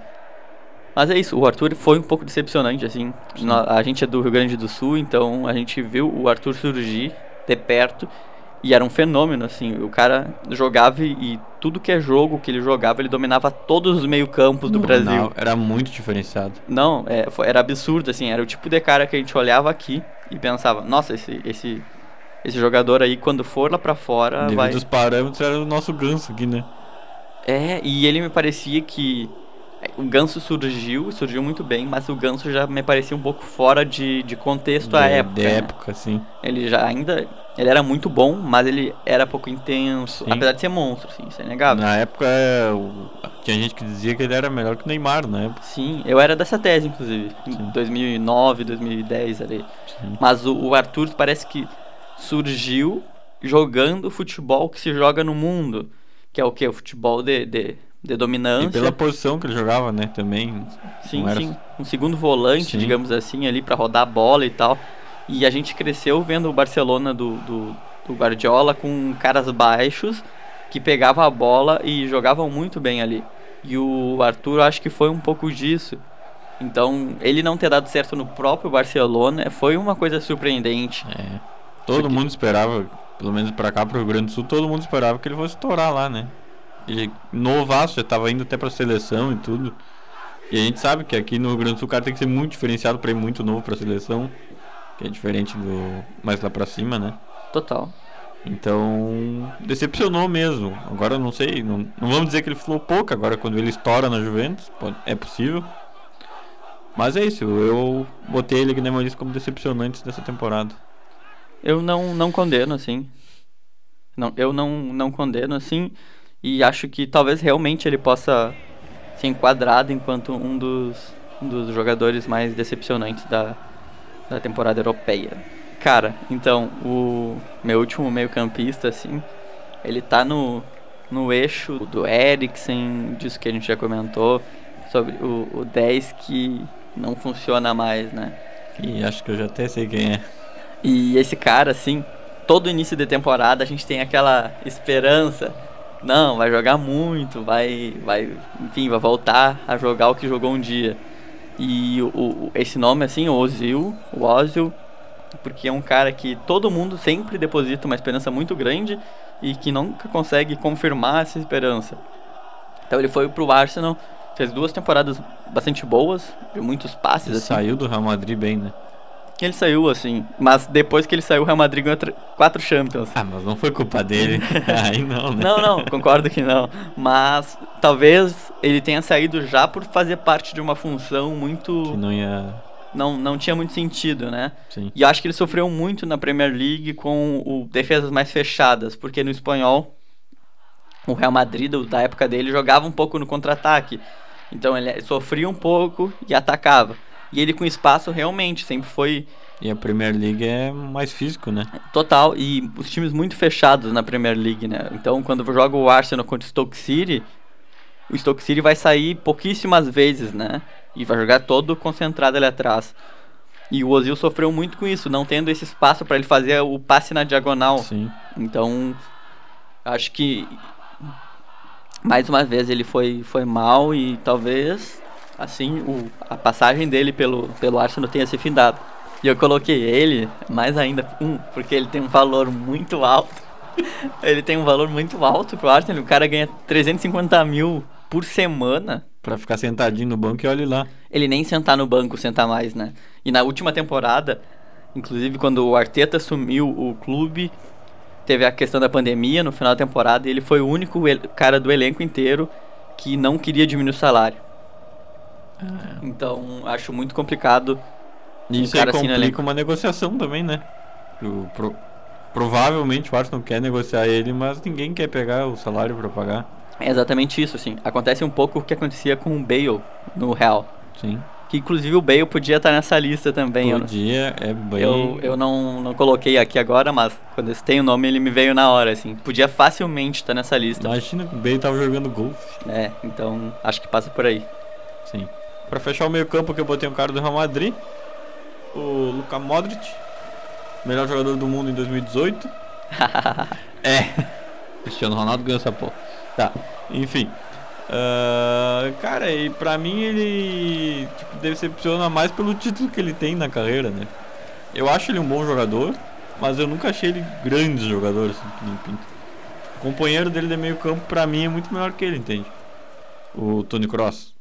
Mas é isso, o Arthur foi um pouco decepcionante, assim. Sim. A gente é do Rio Grande do Sul, então a gente viu o Arthur surgir de perto. E era um fenômeno, assim. O cara jogava e, tudo que é jogo que ele jogava, ele dominava todos os meio-campos do Brasil. Não, era muito diferenciado. Não, é, foi- era absurdo, assim, era o tipo de cara que a gente olhava aqui e pensava, nossa, esse, esse, esse jogador aí, quando for lá pra fora, Devido vai... aos parâmetros, era o nosso ganso aqui, né? É, e ele me parecia que o Ganso surgiu, surgiu muito bem, mas o Ganso já me parecia um pouco fora de, de contexto à De- época. De né? época, assim. Ele já ainda, ele era muito bom, mas ele era pouco intenso, Sim. apesar de ser monstro, assim, isso é inegável. Na época, tinha gente que dizia que ele era melhor que o Neymar, na época. Sim, eu era dessa tese, inclusive, em Sim. 2009, 2010 ali. Sim. Mas o, o Arthur parece que surgiu jogando o futebol que se joga no mundo. Que é o que? O futebol de, de, de E dominância. pela posição que ele jogava, né? Também. Sim, era- sim. Um segundo volante, Sim. digamos assim, ali pra rodar a bola e tal. E a gente cresceu vendo o Barcelona do, do, do Guardiola com caras baixos que pegavam a bola e jogavam muito bem ali. E o Arthur acho que foi um pouco disso. Então, ele não ter dado certo no próprio Barcelona foi uma coisa surpreendente. É. Todo Porque- mundo esperava, pelo menos pra cá, pro Rio Grande do Sul, todo mundo esperava que ele fosse estourar lá, né? Ele, novaço, já tava indo até pra seleção e tudo. E a gente sabe que aqui no Rio Grande do Sul o cara tem que ser muito diferenciado pra ir muito novo pra seleção. Que é diferente do mais lá pra cima, né? Total. Então, decepcionou mesmo. Agora não sei, não, não vamos dizer que ele falou pouco, agora quando ele estoura na Juventus, pode, é possível. Mas é isso, eu botei ele na minha como decepcionante dessa temporada. Eu não, não condeno, assim. Não, eu não, não condeno, assim. E acho que talvez realmente ele possa ser enquadrado enquanto um dos, um dos jogadores mais decepcionantes da, da temporada europeia. Cara, então, o meu último meio-campista, assim, ele tá no, no eixo do Eriksen, disso que a gente já comentou, sobre o, o 10 que não funciona mais, né? E acho que eu já até sei quem é. E esse cara, assim, todo início de temporada a gente tem aquela esperança. Não, vai jogar muito, vai, vai, enfim, vai voltar a jogar o que jogou um dia. E o, o esse nome, assim, o Ozil, o Ozil, porque é um cara que todo mundo sempre deposita uma esperança muito grande e que nunca consegue confirmar essa esperança. Então ele foi pro Arsenal, fez duas temporadas bastante boas, de muitos passes. Ele assim. saiu do Real Madrid bem, né? Ele saiu, assim, mas depois que ele saiu, o Real Madrid ganhou tr- quatro Champions. Ah, mas não foi culpa dele. Aí não, né? Não, não, concordo que não. Mas talvez ele tenha saído já por fazer parte de uma função muito. Que não ia. Não, não tinha muito sentido, né? Sim. E eu acho que ele sofreu muito na Premier League com o defesas mais fechadas, porque no espanhol o Real Madrid da época dele jogava um pouco no contra-ataque. Então ele sofria um pouco e atacava. E ele com espaço realmente sempre foi E a Premier League é mais físico, né? total e os times muito fechados na Premier League, né? Então quando joga o Arsenal contra o Stoke City, o Stoke City vai sair pouquíssimas vezes, né? E vai jogar todo concentrado ali atrás. E o Ozil sofreu muito com isso, não tendo esse espaço para ele fazer o passe na diagonal. Sim. Então, acho que mais uma vez ele foi, foi mal e talvez assim o, a passagem dele pelo, pelo Arsenal tenha se findado. E eu coloquei ele mais ainda um, porque ele tem um valor muito alto. ele tem um valor muito alto pro Arsenal. O cara ganha 350 mil por semana. Pra ficar sentadinho no banco e olhe lá. Ele nem sentar no banco, senta mais, né? E na última temporada, inclusive quando o Arteta assumiu o clube, teve a questão da pandemia no final da temporada e ele foi o único cara do elenco inteiro que não queria diminuir o salário. Então, acho muito complicado. E Um isso aí cara assim no complica elenco. uma negociação também, né? O- pro- provavelmente o Arsenal quer negociar ele, mas ninguém quer pegar o salário pra pagar. É exatamente isso, assim. Acontece um pouco o que acontecia com o Bale no Real. Sim. Que inclusive o Bale podia estar nessa lista também. Eu, Podia, é bem. eu, eu não, não coloquei aqui agora, mas quando eu citei o nome ele me veio na hora, assim. Podia facilmente estar nessa lista. Imagina que o Bale tava jogando golfe. É, então acho que passa por aí. Sim. Pra fechar o meio campo que eu botei um cara do Real Madrid. O Luka Modric. Melhor jogador do mundo em 2018. é. Cristiano Ronaldo ganhou essa porra. Tá, enfim. Ah, cara, e pra mim ele tipo, decepciona mais pelo título que ele tem na carreira, né? Eu acho ele um bom jogador, mas eu nunca achei ele grande jogador, assim. O companheiro dele de meio campo, pra mim, é muito melhor que ele, entende? O Tony Cross.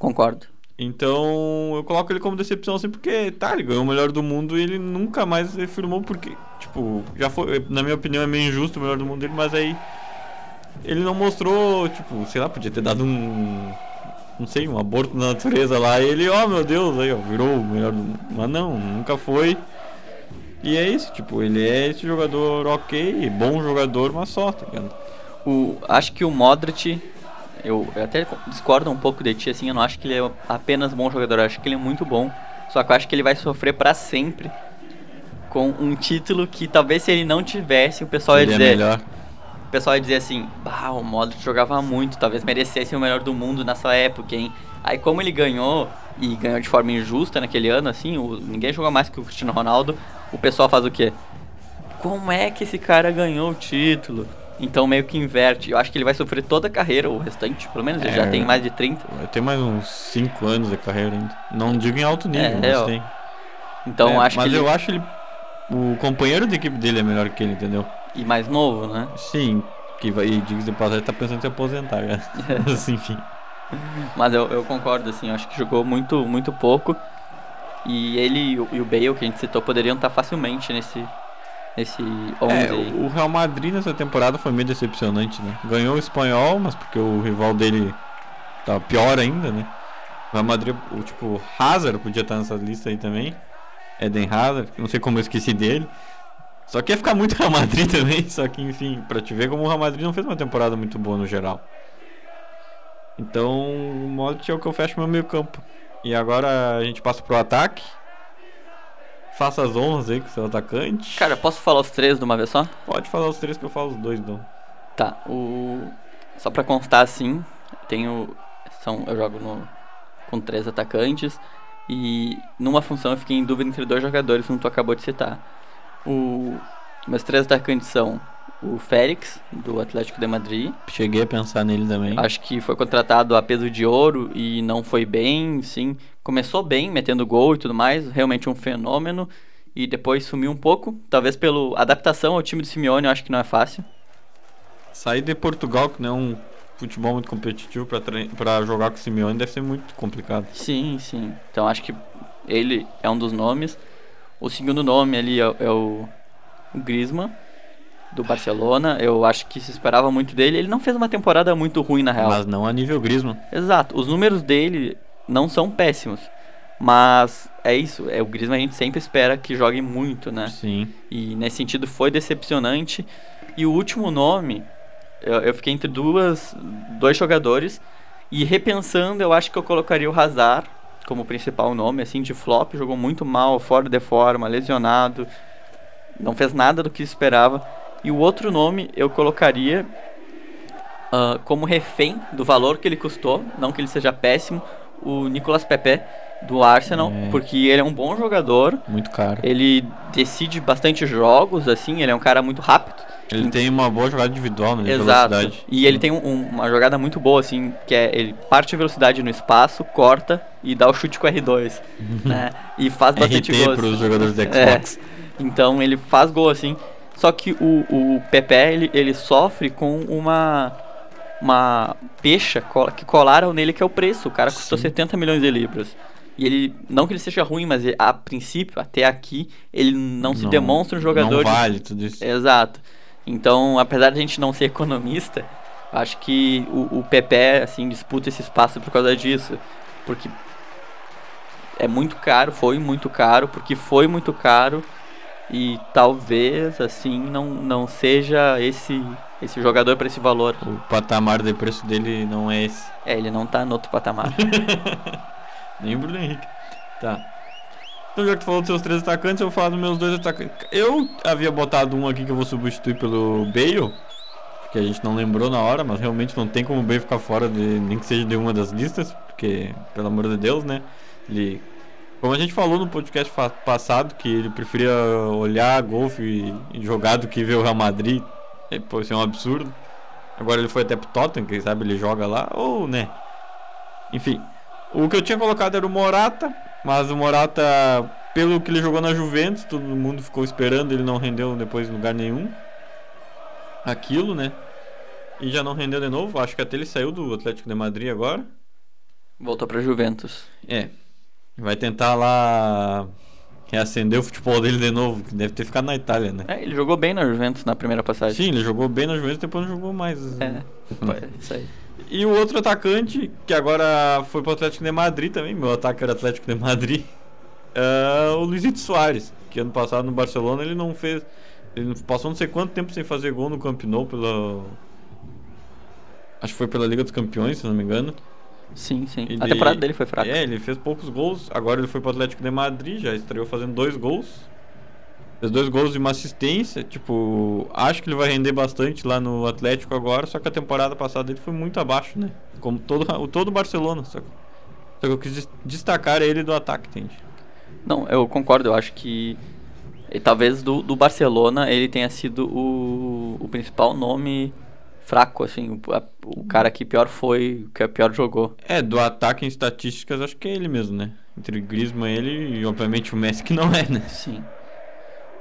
Concordo. Então eu coloco ele como decepção assim porque, tá, ele ganhou o melhor do mundo e ele nunca mais afirmou porque, tipo, já foi, na minha opinião é meio injusto o melhor do mundo dele, mas aí ele não mostrou, tipo, sei lá, podia ter dado um, não sei, um aborto na natureza lá e ele, ó meu Deus, aí ó, virou o melhor do mundo, mas não, nunca foi. E é isso, tipo, ele é esse jogador ok, bom jogador, mas só, tá ligado? O, acho que o Modric, eu, eu até discordo um pouco de ti, assim, eu não acho que ele é apenas bom jogador, eu acho que ele é muito bom. Só que eu acho que ele vai sofrer pra sempre com um título que talvez se ele não tivesse, o pessoal ia ele é dizer. melhor. o pessoal ia dizer assim, bah, o Modric jogava muito, talvez merecesse o melhor do mundo nessa época, hein? Aí como ele ganhou, e ganhou de forma injusta naquele ano, assim, o- ninguém jogou mais que o Cristiano Ronaldo, o pessoal faz o quê? Como é que esse cara ganhou o título? Então meio que inverte. Eu acho que ele vai sofrer toda a carreira, o restante, pelo menos ele já É. tem mais de 30. Vai ter mais uns 5 anos de carreira ainda. Não digo em alto nível, É, mas ó, tem. Então É, acho mas que ele... eu acho ele. O companheiro de equipe dele é melhor que ele, entendeu? E mais novo, né? Sim, que vai, e diga de passagem, tá pensando em se aposentar, cara. Mas enfim. Mas eu, eu concordo, assim, eu acho que jogou muito, muito pouco. E ele e o, e o Bale, que a gente citou, poderiam estar facilmente nesse, esse 11 É, aí. o Real Madrid nessa temporada foi meio decepcionante, né? Ganhou o espanhol, mas porque o rival dele tá pior ainda, né? O Real Madrid, o tipo, Hazard podia estar nessa lista aí também. Eden Hazard, não sei como eu esqueci dele. Só que ia ficar muito Real Madrid também, só que enfim, pra te ver como o Real Madrid não fez uma temporada muito boa no geral. Então, o Modric é o que eu fecho meu meio campo. E agora a gente passa pro ataque. Faça as honras aí com o seu atacante. Cara, posso falar os três de uma vez só? Pode falar os três que eu falo os dois, então. Tá, o. Só pra constar assim, tenho. São, eu jogo no, com três atacantes. E numa função eu fiquei em dúvida entre dois jogadores, como tu acabou de citar. O, meus três atacantes são o Félix, do Atlético de Madrid. Cheguei a pensar nele também. Acho que foi contratado a peso de ouro e não foi bem, sim. Começou bem, metendo gol e tudo mais, realmente um fenômeno. E depois sumiu um pouco, talvez pela adaptação ao time do Simeone, eu acho que não é fácil. Sair de Portugal, que não é um futebol muito competitivo pra jogar com o Simeone, deve ser muito complicado. Sim, sim. Então acho que ele é um dos nomes. O segundo nome ali é, é o, o Griezmann, do Barcelona. Eu acho que se esperava muito dele. Ele não fez uma temporada muito ruim, na real. Mas não a nível Griezmann. Exato. Os números dele não são péssimos. Mas é isso. É, o Griezmann a gente sempre espera que jogue muito, né? Sim. E nesse sentido foi decepcionante. E o último nome, eu, eu fiquei entre duas, dois jogadores. E repensando, eu acho que eu colocaria o Hazard como principal nome, assim, de flop. Jogou muito mal, fora de forma, lesionado. Não fez nada do que esperava. E o outro nome eu colocaria ah, como refém do valor que ele custou. Não que ele seja péssimo. O Nicolas Pepe, do Arsenal. É. Porque ele é um bom jogador. Muito caro. Ele decide bastante jogos, assim, ele é um cara muito rápido. Ele tem uma boa jogada individual, né? Exato. velocidade. E ele tem um- um- uma jogada muito boa, assim, que é ele parte a velocidade no espaço, corta e dá o chute com R2. né? E faz bastante RT gols. pros jogadores do É. Xbox. Então ele faz gol assim. Só que o, o Pepe ele, ele sofre com uma uma pecha que colaram nele que é o preço. O cara custou Sim. 70 milhões de libras. E ele, não que ele seja ruim, mas ele- a princípio, até aqui, ele não, se demonstra um jogador Não de- vale tudo isso. Exato. Então, apesar de a gente não ser economista, acho que o, o Pepe, assim, disputa esse espaço por causa disso. Porque é muito caro, foi muito caro, porque foi muito caro. E talvez, assim, não, não seja esse, esse jogador para esse valor. O patamar de preço dele não é esse. É, ele não tá no outro patamar. Nem o Bruno Henrique. Tá. Então, já que tu falou dos seus três atacantes, eu vou falar dos meus dois atacantes. Eu havia botado um aqui que eu vou substituir pelo Bale, que a gente não lembrou na hora, mas realmente não tem como o Bale ficar fora, de, nem que seja de uma das listas, porque, pelo amor de Deus, né? Ele. Como a gente falou no podcast passado, que ele preferia olhar golfe e jogar do que ver o Real Madrid. E, pô, isso é um absurdo. Agora ele foi até pro Tottenham, quem sabe ele joga lá, ou né? Enfim, o que eu tinha colocado era o Morata, mas o Morata, pelo que ele jogou na Juventus, todo mundo ficou esperando, ele não rendeu depois em lugar nenhum. Aquilo, né? E já não rendeu de novo, acho que até ele saiu do Atlético de Madrid agora. Voltou pra Juventus. É. Vai tentar lá reacender o futebol dele de novo, que deve ter ficado na Itália, né? É, ele jogou bem na Juventus na primeira passagem. Sim, ele jogou bem na Juventus, depois não jogou mais. É, isso aí. E o outro atacante, que agora foi pro Atlético de Madrid também, meu ataque era Atlético de Madrid, é o Luizito Soares, que ano passado no Barcelona ele não fez. Ele passou não sei quanto tempo sem fazer gol no Camp Nou pela. Acho que foi pela Liga dos Campeões, se não me engano. Sim, sim. A Ele- temporada dele foi fraca. É, ele fez poucos gols. Agora ele foi pro Atlético de Madrid, já estreou fazendo dois gols. Fez dois gols e uma assistência. Tipo, acho que ele vai render bastante lá no Atlético agora. Só que a temporada passada ele foi muito abaixo, né? Como todo o todo Barcelona. Só que, só que eu quis des- destacar ele do ataque, entende? Não, eu concordo, eu acho que talvez do, do Barcelona ele tenha sido o, o principal nome fraco, assim, o, a- o cara que pior foi, que pior jogou. É, do ataque em estatísticas, acho que é ele mesmo, né? Entre Griezmann ele e obviamente o Messi que não é, né? Sim.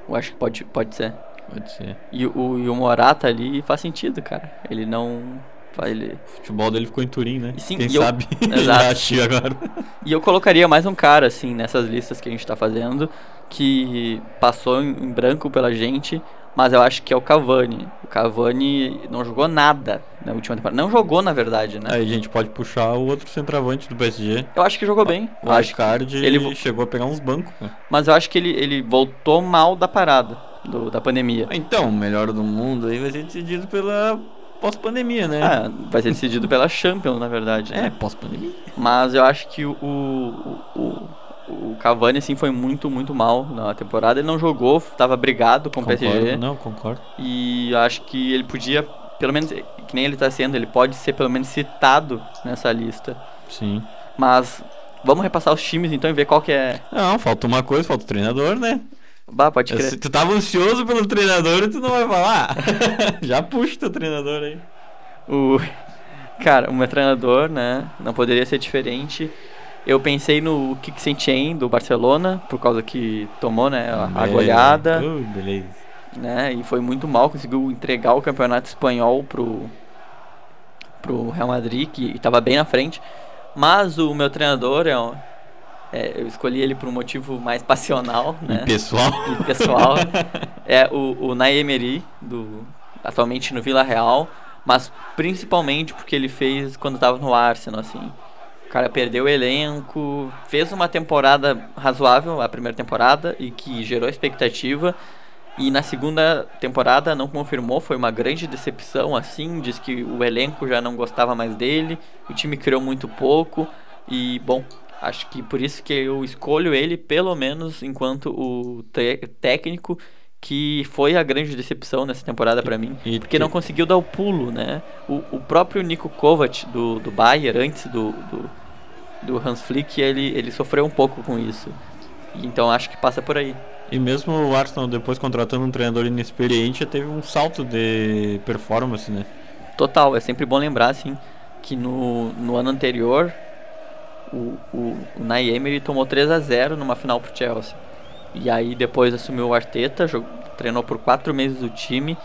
Eu acho que pode, pode ser. Pode ser. E o, e o Morata ali faz sentido, cara. Ele não. Ele... O futebol dele ficou em Turim, né? E sim, Quem e eu- sabe? Exato. Agora. E eu colocaria mais um cara, assim, nessas listas que a gente tá fazendo, que passou em branco pela gente, mas eu acho que é o Cavani. O Cavani não jogou nada na última temporada. Não jogou, na verdade, né? Aí a gente pode puxar o outro centroavante do PSG. Eu acho que jogou bem. O Ascard ele chegou a pegar uns bancos. né? mas eu acho que ele, ele voltou mal da parada, do- da pandemia. Então, o melhor do mundo aí vai ser decidido pela pós-pandemia, né? Ah, vai ser decidido pela Champions, na verdade. é, né? pós-pandemia. Mas eu acho que o, o, o, o Cavani, assim, foi muito, muito mal na temporada. Ele não jogou, tava brigado com o PSG. Concordo, não, concordo. E acho que ele podia, pelo menos, que nem ele tá sendo, ele pode ser pelo menos citado nessa lista. Sim. Mas vamos repassar os times então e ver qual que é. Não, falta uma coisa, falta o treinador, né? Bah, pode Se crer. tu tava ansioso pelo treinador e tu não vai falar. Já puxa teu treinador aí. O... Cara, o meu treinador, né? Não poderia ser diferente. Eu pensei no Kik Setien do Barcelona, por causa que tomou, né, a, a goleada. Uh, beleza. né? E foi muito mal, conseguiu entregar o campeonato espanhol pro, pro Real Madrid, que estava bem na frente. Mas o meu treinador, é, um- é, eu escolhi ele por um motivo mais passional, E né? pessoal. E pessoal. é o, o Nay Emery, do, atualmente no Vila Real, mas principalmente porque ele fez quando estava no Arsenal, assim. O cara perdeu o elenco, fez uma temporada razoável, a primeira temporada, e que gerou expectativa. E na segunda temporada não confirmou, foi uma grande decepção, assim, diz que o elenco já não gostava mais dele, o time criou muito pouco, e bom, acho que por isso que eu escolho ele, pelo menos enquanto o técnico que foi a grande decepção nessa temporada pra mim, E porque não conseguiu dar o pulo, né? O, o próprio Nico Kovac do, do Bayern, antes do, do, do Hans Flick, ele, ele sofreu um pouco com isso. Então acho que passa por aí. E mesmo o Arsenal, depois contratando um treinador inexperiente, já teve um salto de performance, né? Total, é sempre bom lembrar, assim, que no, no ano anterior o, o, o Nay Emery tomou 3 a 0 numa final pro Chelsea. E aí depois assumiu o Arteta, jog- treinou por 4 meses o time.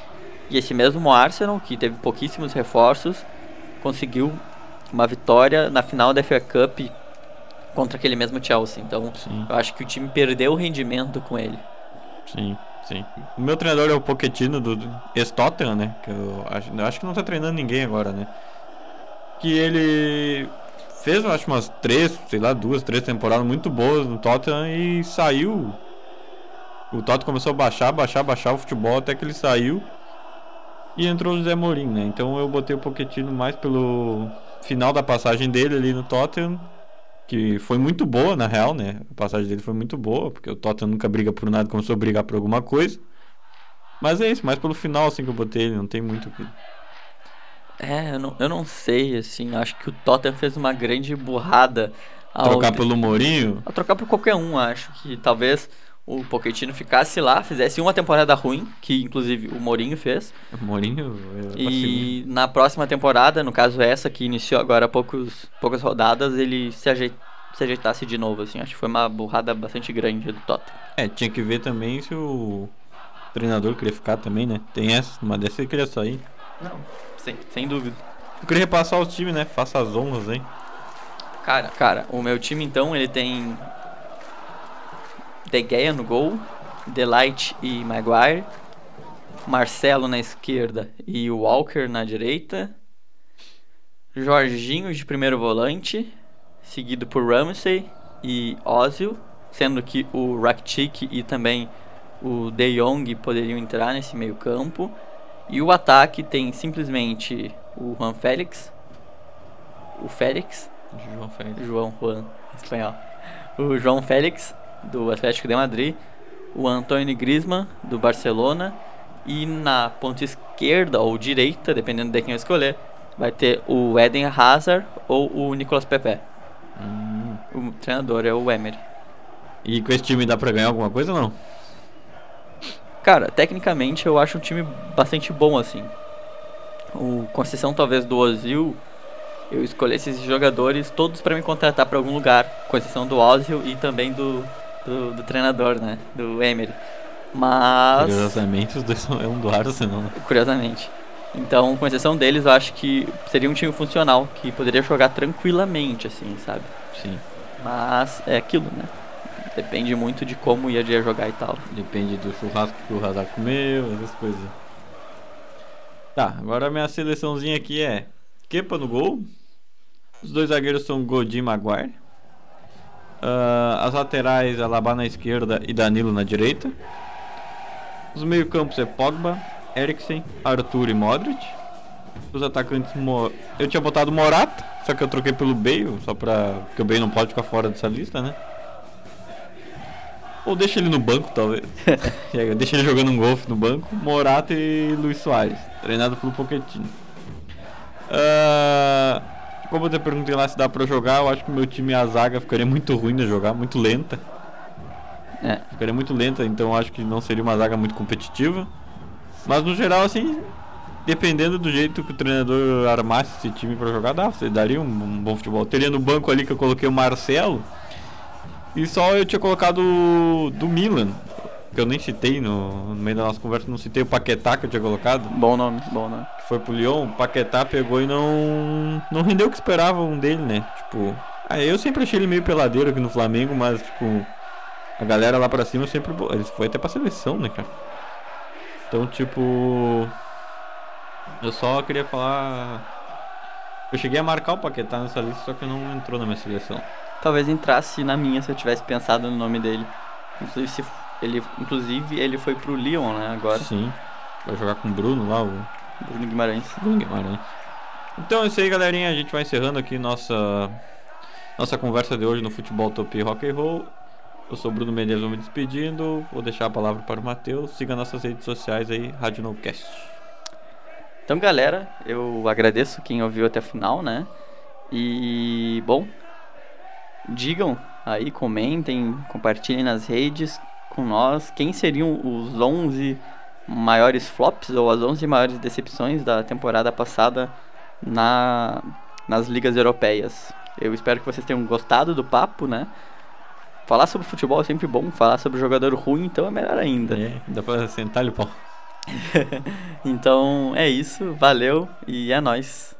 E esse mesmo Arsenal, que teve pouquíssimos reforços, conseguiu uma vitória na final da FA Cup contra aquele mesmo Chelsea. Então Sim, eu acho que o time perdeu o rendimento com ele. sim, sim. O meu treinador é o Pochettino do, do ex-Tottenham, né? Que eu acho, eu acho que não tá treinando ninguém agora, né? Que ele fez, eu acho, umas três, sei lá, duas, três temporadas muito boas no Tottenham e saiu. O Tottenham começou a baixar, baixar, baixar o futebol até que ele saiu. E entrou o José Mourinho, né? Então eu botei o Pochettino mais pelo final da passagem dele ali no Tottenham. Que foi muito boa, na real, né? A passagem dele foi muito boa, porque o Tottenham nunca briga por nada, começou a brigar por alguma coisa. Mas é isso, mais pelo final assim que eu botei ele, não tem muito o que. É, eu não, eu não sei, assim, acho que o Tottenham fez uma grande burrada ao Trocar pelo Mourinho. A trocar por qualquer um, acho que talvez o Pochettino ficasse lá, fizesse uma temporada ruim, que inclusive o Mourinho fez, O Mourinho é e na próxima temporada, no caso essa que iniciou agora há poucos, poucas rodadas, ele se, ajei- se ajeitasse de novo, assim, acho que foi uma burrada bastante grande do Tottenham. É, tinha que ver também se o treinador queria ficar também, né? Tem essa, uma dessa ele queria sair. Não, sem, sem dúvida. Eu queria repassar os times, né? Faça as honras, hein? Cara, cara, o meu time então, ele tem De Gea no gol, Delight e Maguire, Marcelo na esquerda e Walker na direita, Jorginho de primeiro volante, seguido por Ramsey e Ozil, sendo que o Rakitic e também o De Jong poderiam entrar nesse meio campo. E o ataque tem simplesmente o Juan Félix, o Félix, João Félix. João Juan, espanhol. O João Félix, do Atlético de Madrid. O Antônio Griezmann, do Barcelona. E na ponta esquerda ou direita, dependendo de quem eu escolher, vai ter o Eden Hazard ou o Nicolas Pepe. Hum. O treinador é o Emery. E com esse time dá pra ganhar alguma coisa ou não? Cara, tecnicamente eu acho um time bastante bom assim. O com exceção talvez do Ozil, eu escolhi esses jogadores todos pra me contratar pra algum lugar, com exceção do Ozil e também do, do, do treinador, né, do Emery. Mas Curiosamente, os dois são é um do Arsenal, né? curiosamente. Então, com exceção deles, eu acho que seria um time funcional, que poderia jogar tranquilamente, assim, sabe? Sim. Mas é aquilo, né? Depende muito de como ia jogar e tal. Depende do churrasco que o Hazard comeu, essas coisas. Tá, agora a minha seleçãozinha aqui é Kepa no gol. Os dois zagueiros são Godin e Maguire. Uh, as laterais, Alaba na esquerda e Danilo na direita. Os meio-campos é Pogba, Eriksen, Arthur e Modric. Os atacantes, Mo... eu tinha botado Morata, só que eu troquei pelo Bale, só pra. Porque o Bale não pode ficar fora dessa lista, né? Ou deixa ele no banco, talvez. deixa ele jogando um golfe no banco. Morata e Luiz Soares, treinado pelo Pochettino. Uh, como eu te perguntei lá se dá pra jogar, eu acho que meu time a zaga ficaria muito ruim de jogar, muito lenta. É. Ficaria muito lenta, então eu acho que não seria uma zaga muito competitiva. Mas no geral, assim, dependendo do jeito que o treinador armasse esse time para jogar, dá, você daria um, um, bom futebol. Teria no banco ali que eu coloquei o Marcelo. E só eu tinha colocado do Milan, que eu nem citei no, no, meio da nossa conversa, não citei o Paquetá que eu tinha colocado. Bom nome, bom nome. Que foi pro Lyon, o Paquetá pegou e não não rendeu o que esperavam dele, né? Tipo, ah, eu sempre achei ele meio peladeiro aqui no Flamengo, mas tipo, a galera lá pra cima sempre. Ele foi até pra seleção, né, cara? Então, tipo. Eu só queria falar. Eu cheguei a marcar o Paquetá nessa lista, só que não entrou na minha seleção. Talvez entrasse na minha se eu tivesse pensado no nome dele. Inclusive, se ele, inclusive, ele foi pro Lyon, né, agora. Sim. Vai jogar com o Bruno lá, o. Bruno Guimarães. Bruno Guimarães. Então é isso aí, galerinha. A gente vai encerrando aqui nossa nossa conversa de hoje no Futebol Top Rock and Roll. Eu sou Bruno Menezes, vou me despedindo. Vou deixar a palavra para o Matheus. Siga nossas redes sociais aí, Rádio Nocast. Então, galera, eu agradeço quem ouviu até o final, né? E, bom, digam aí, comentem, compartilhem nas redes com nós quem seriam os 11 maiores flops ou as 11 maiores decepções da temporada passada na, nas ligas europeias. Eu espero que vocês tenham gostado do papo, né? Falar sobre futebol é sempre bom, falar sobre jogador ruim então é melhor ainda. É, dá pra sentar-lhe o pau. então é isso, valeu e é nóis.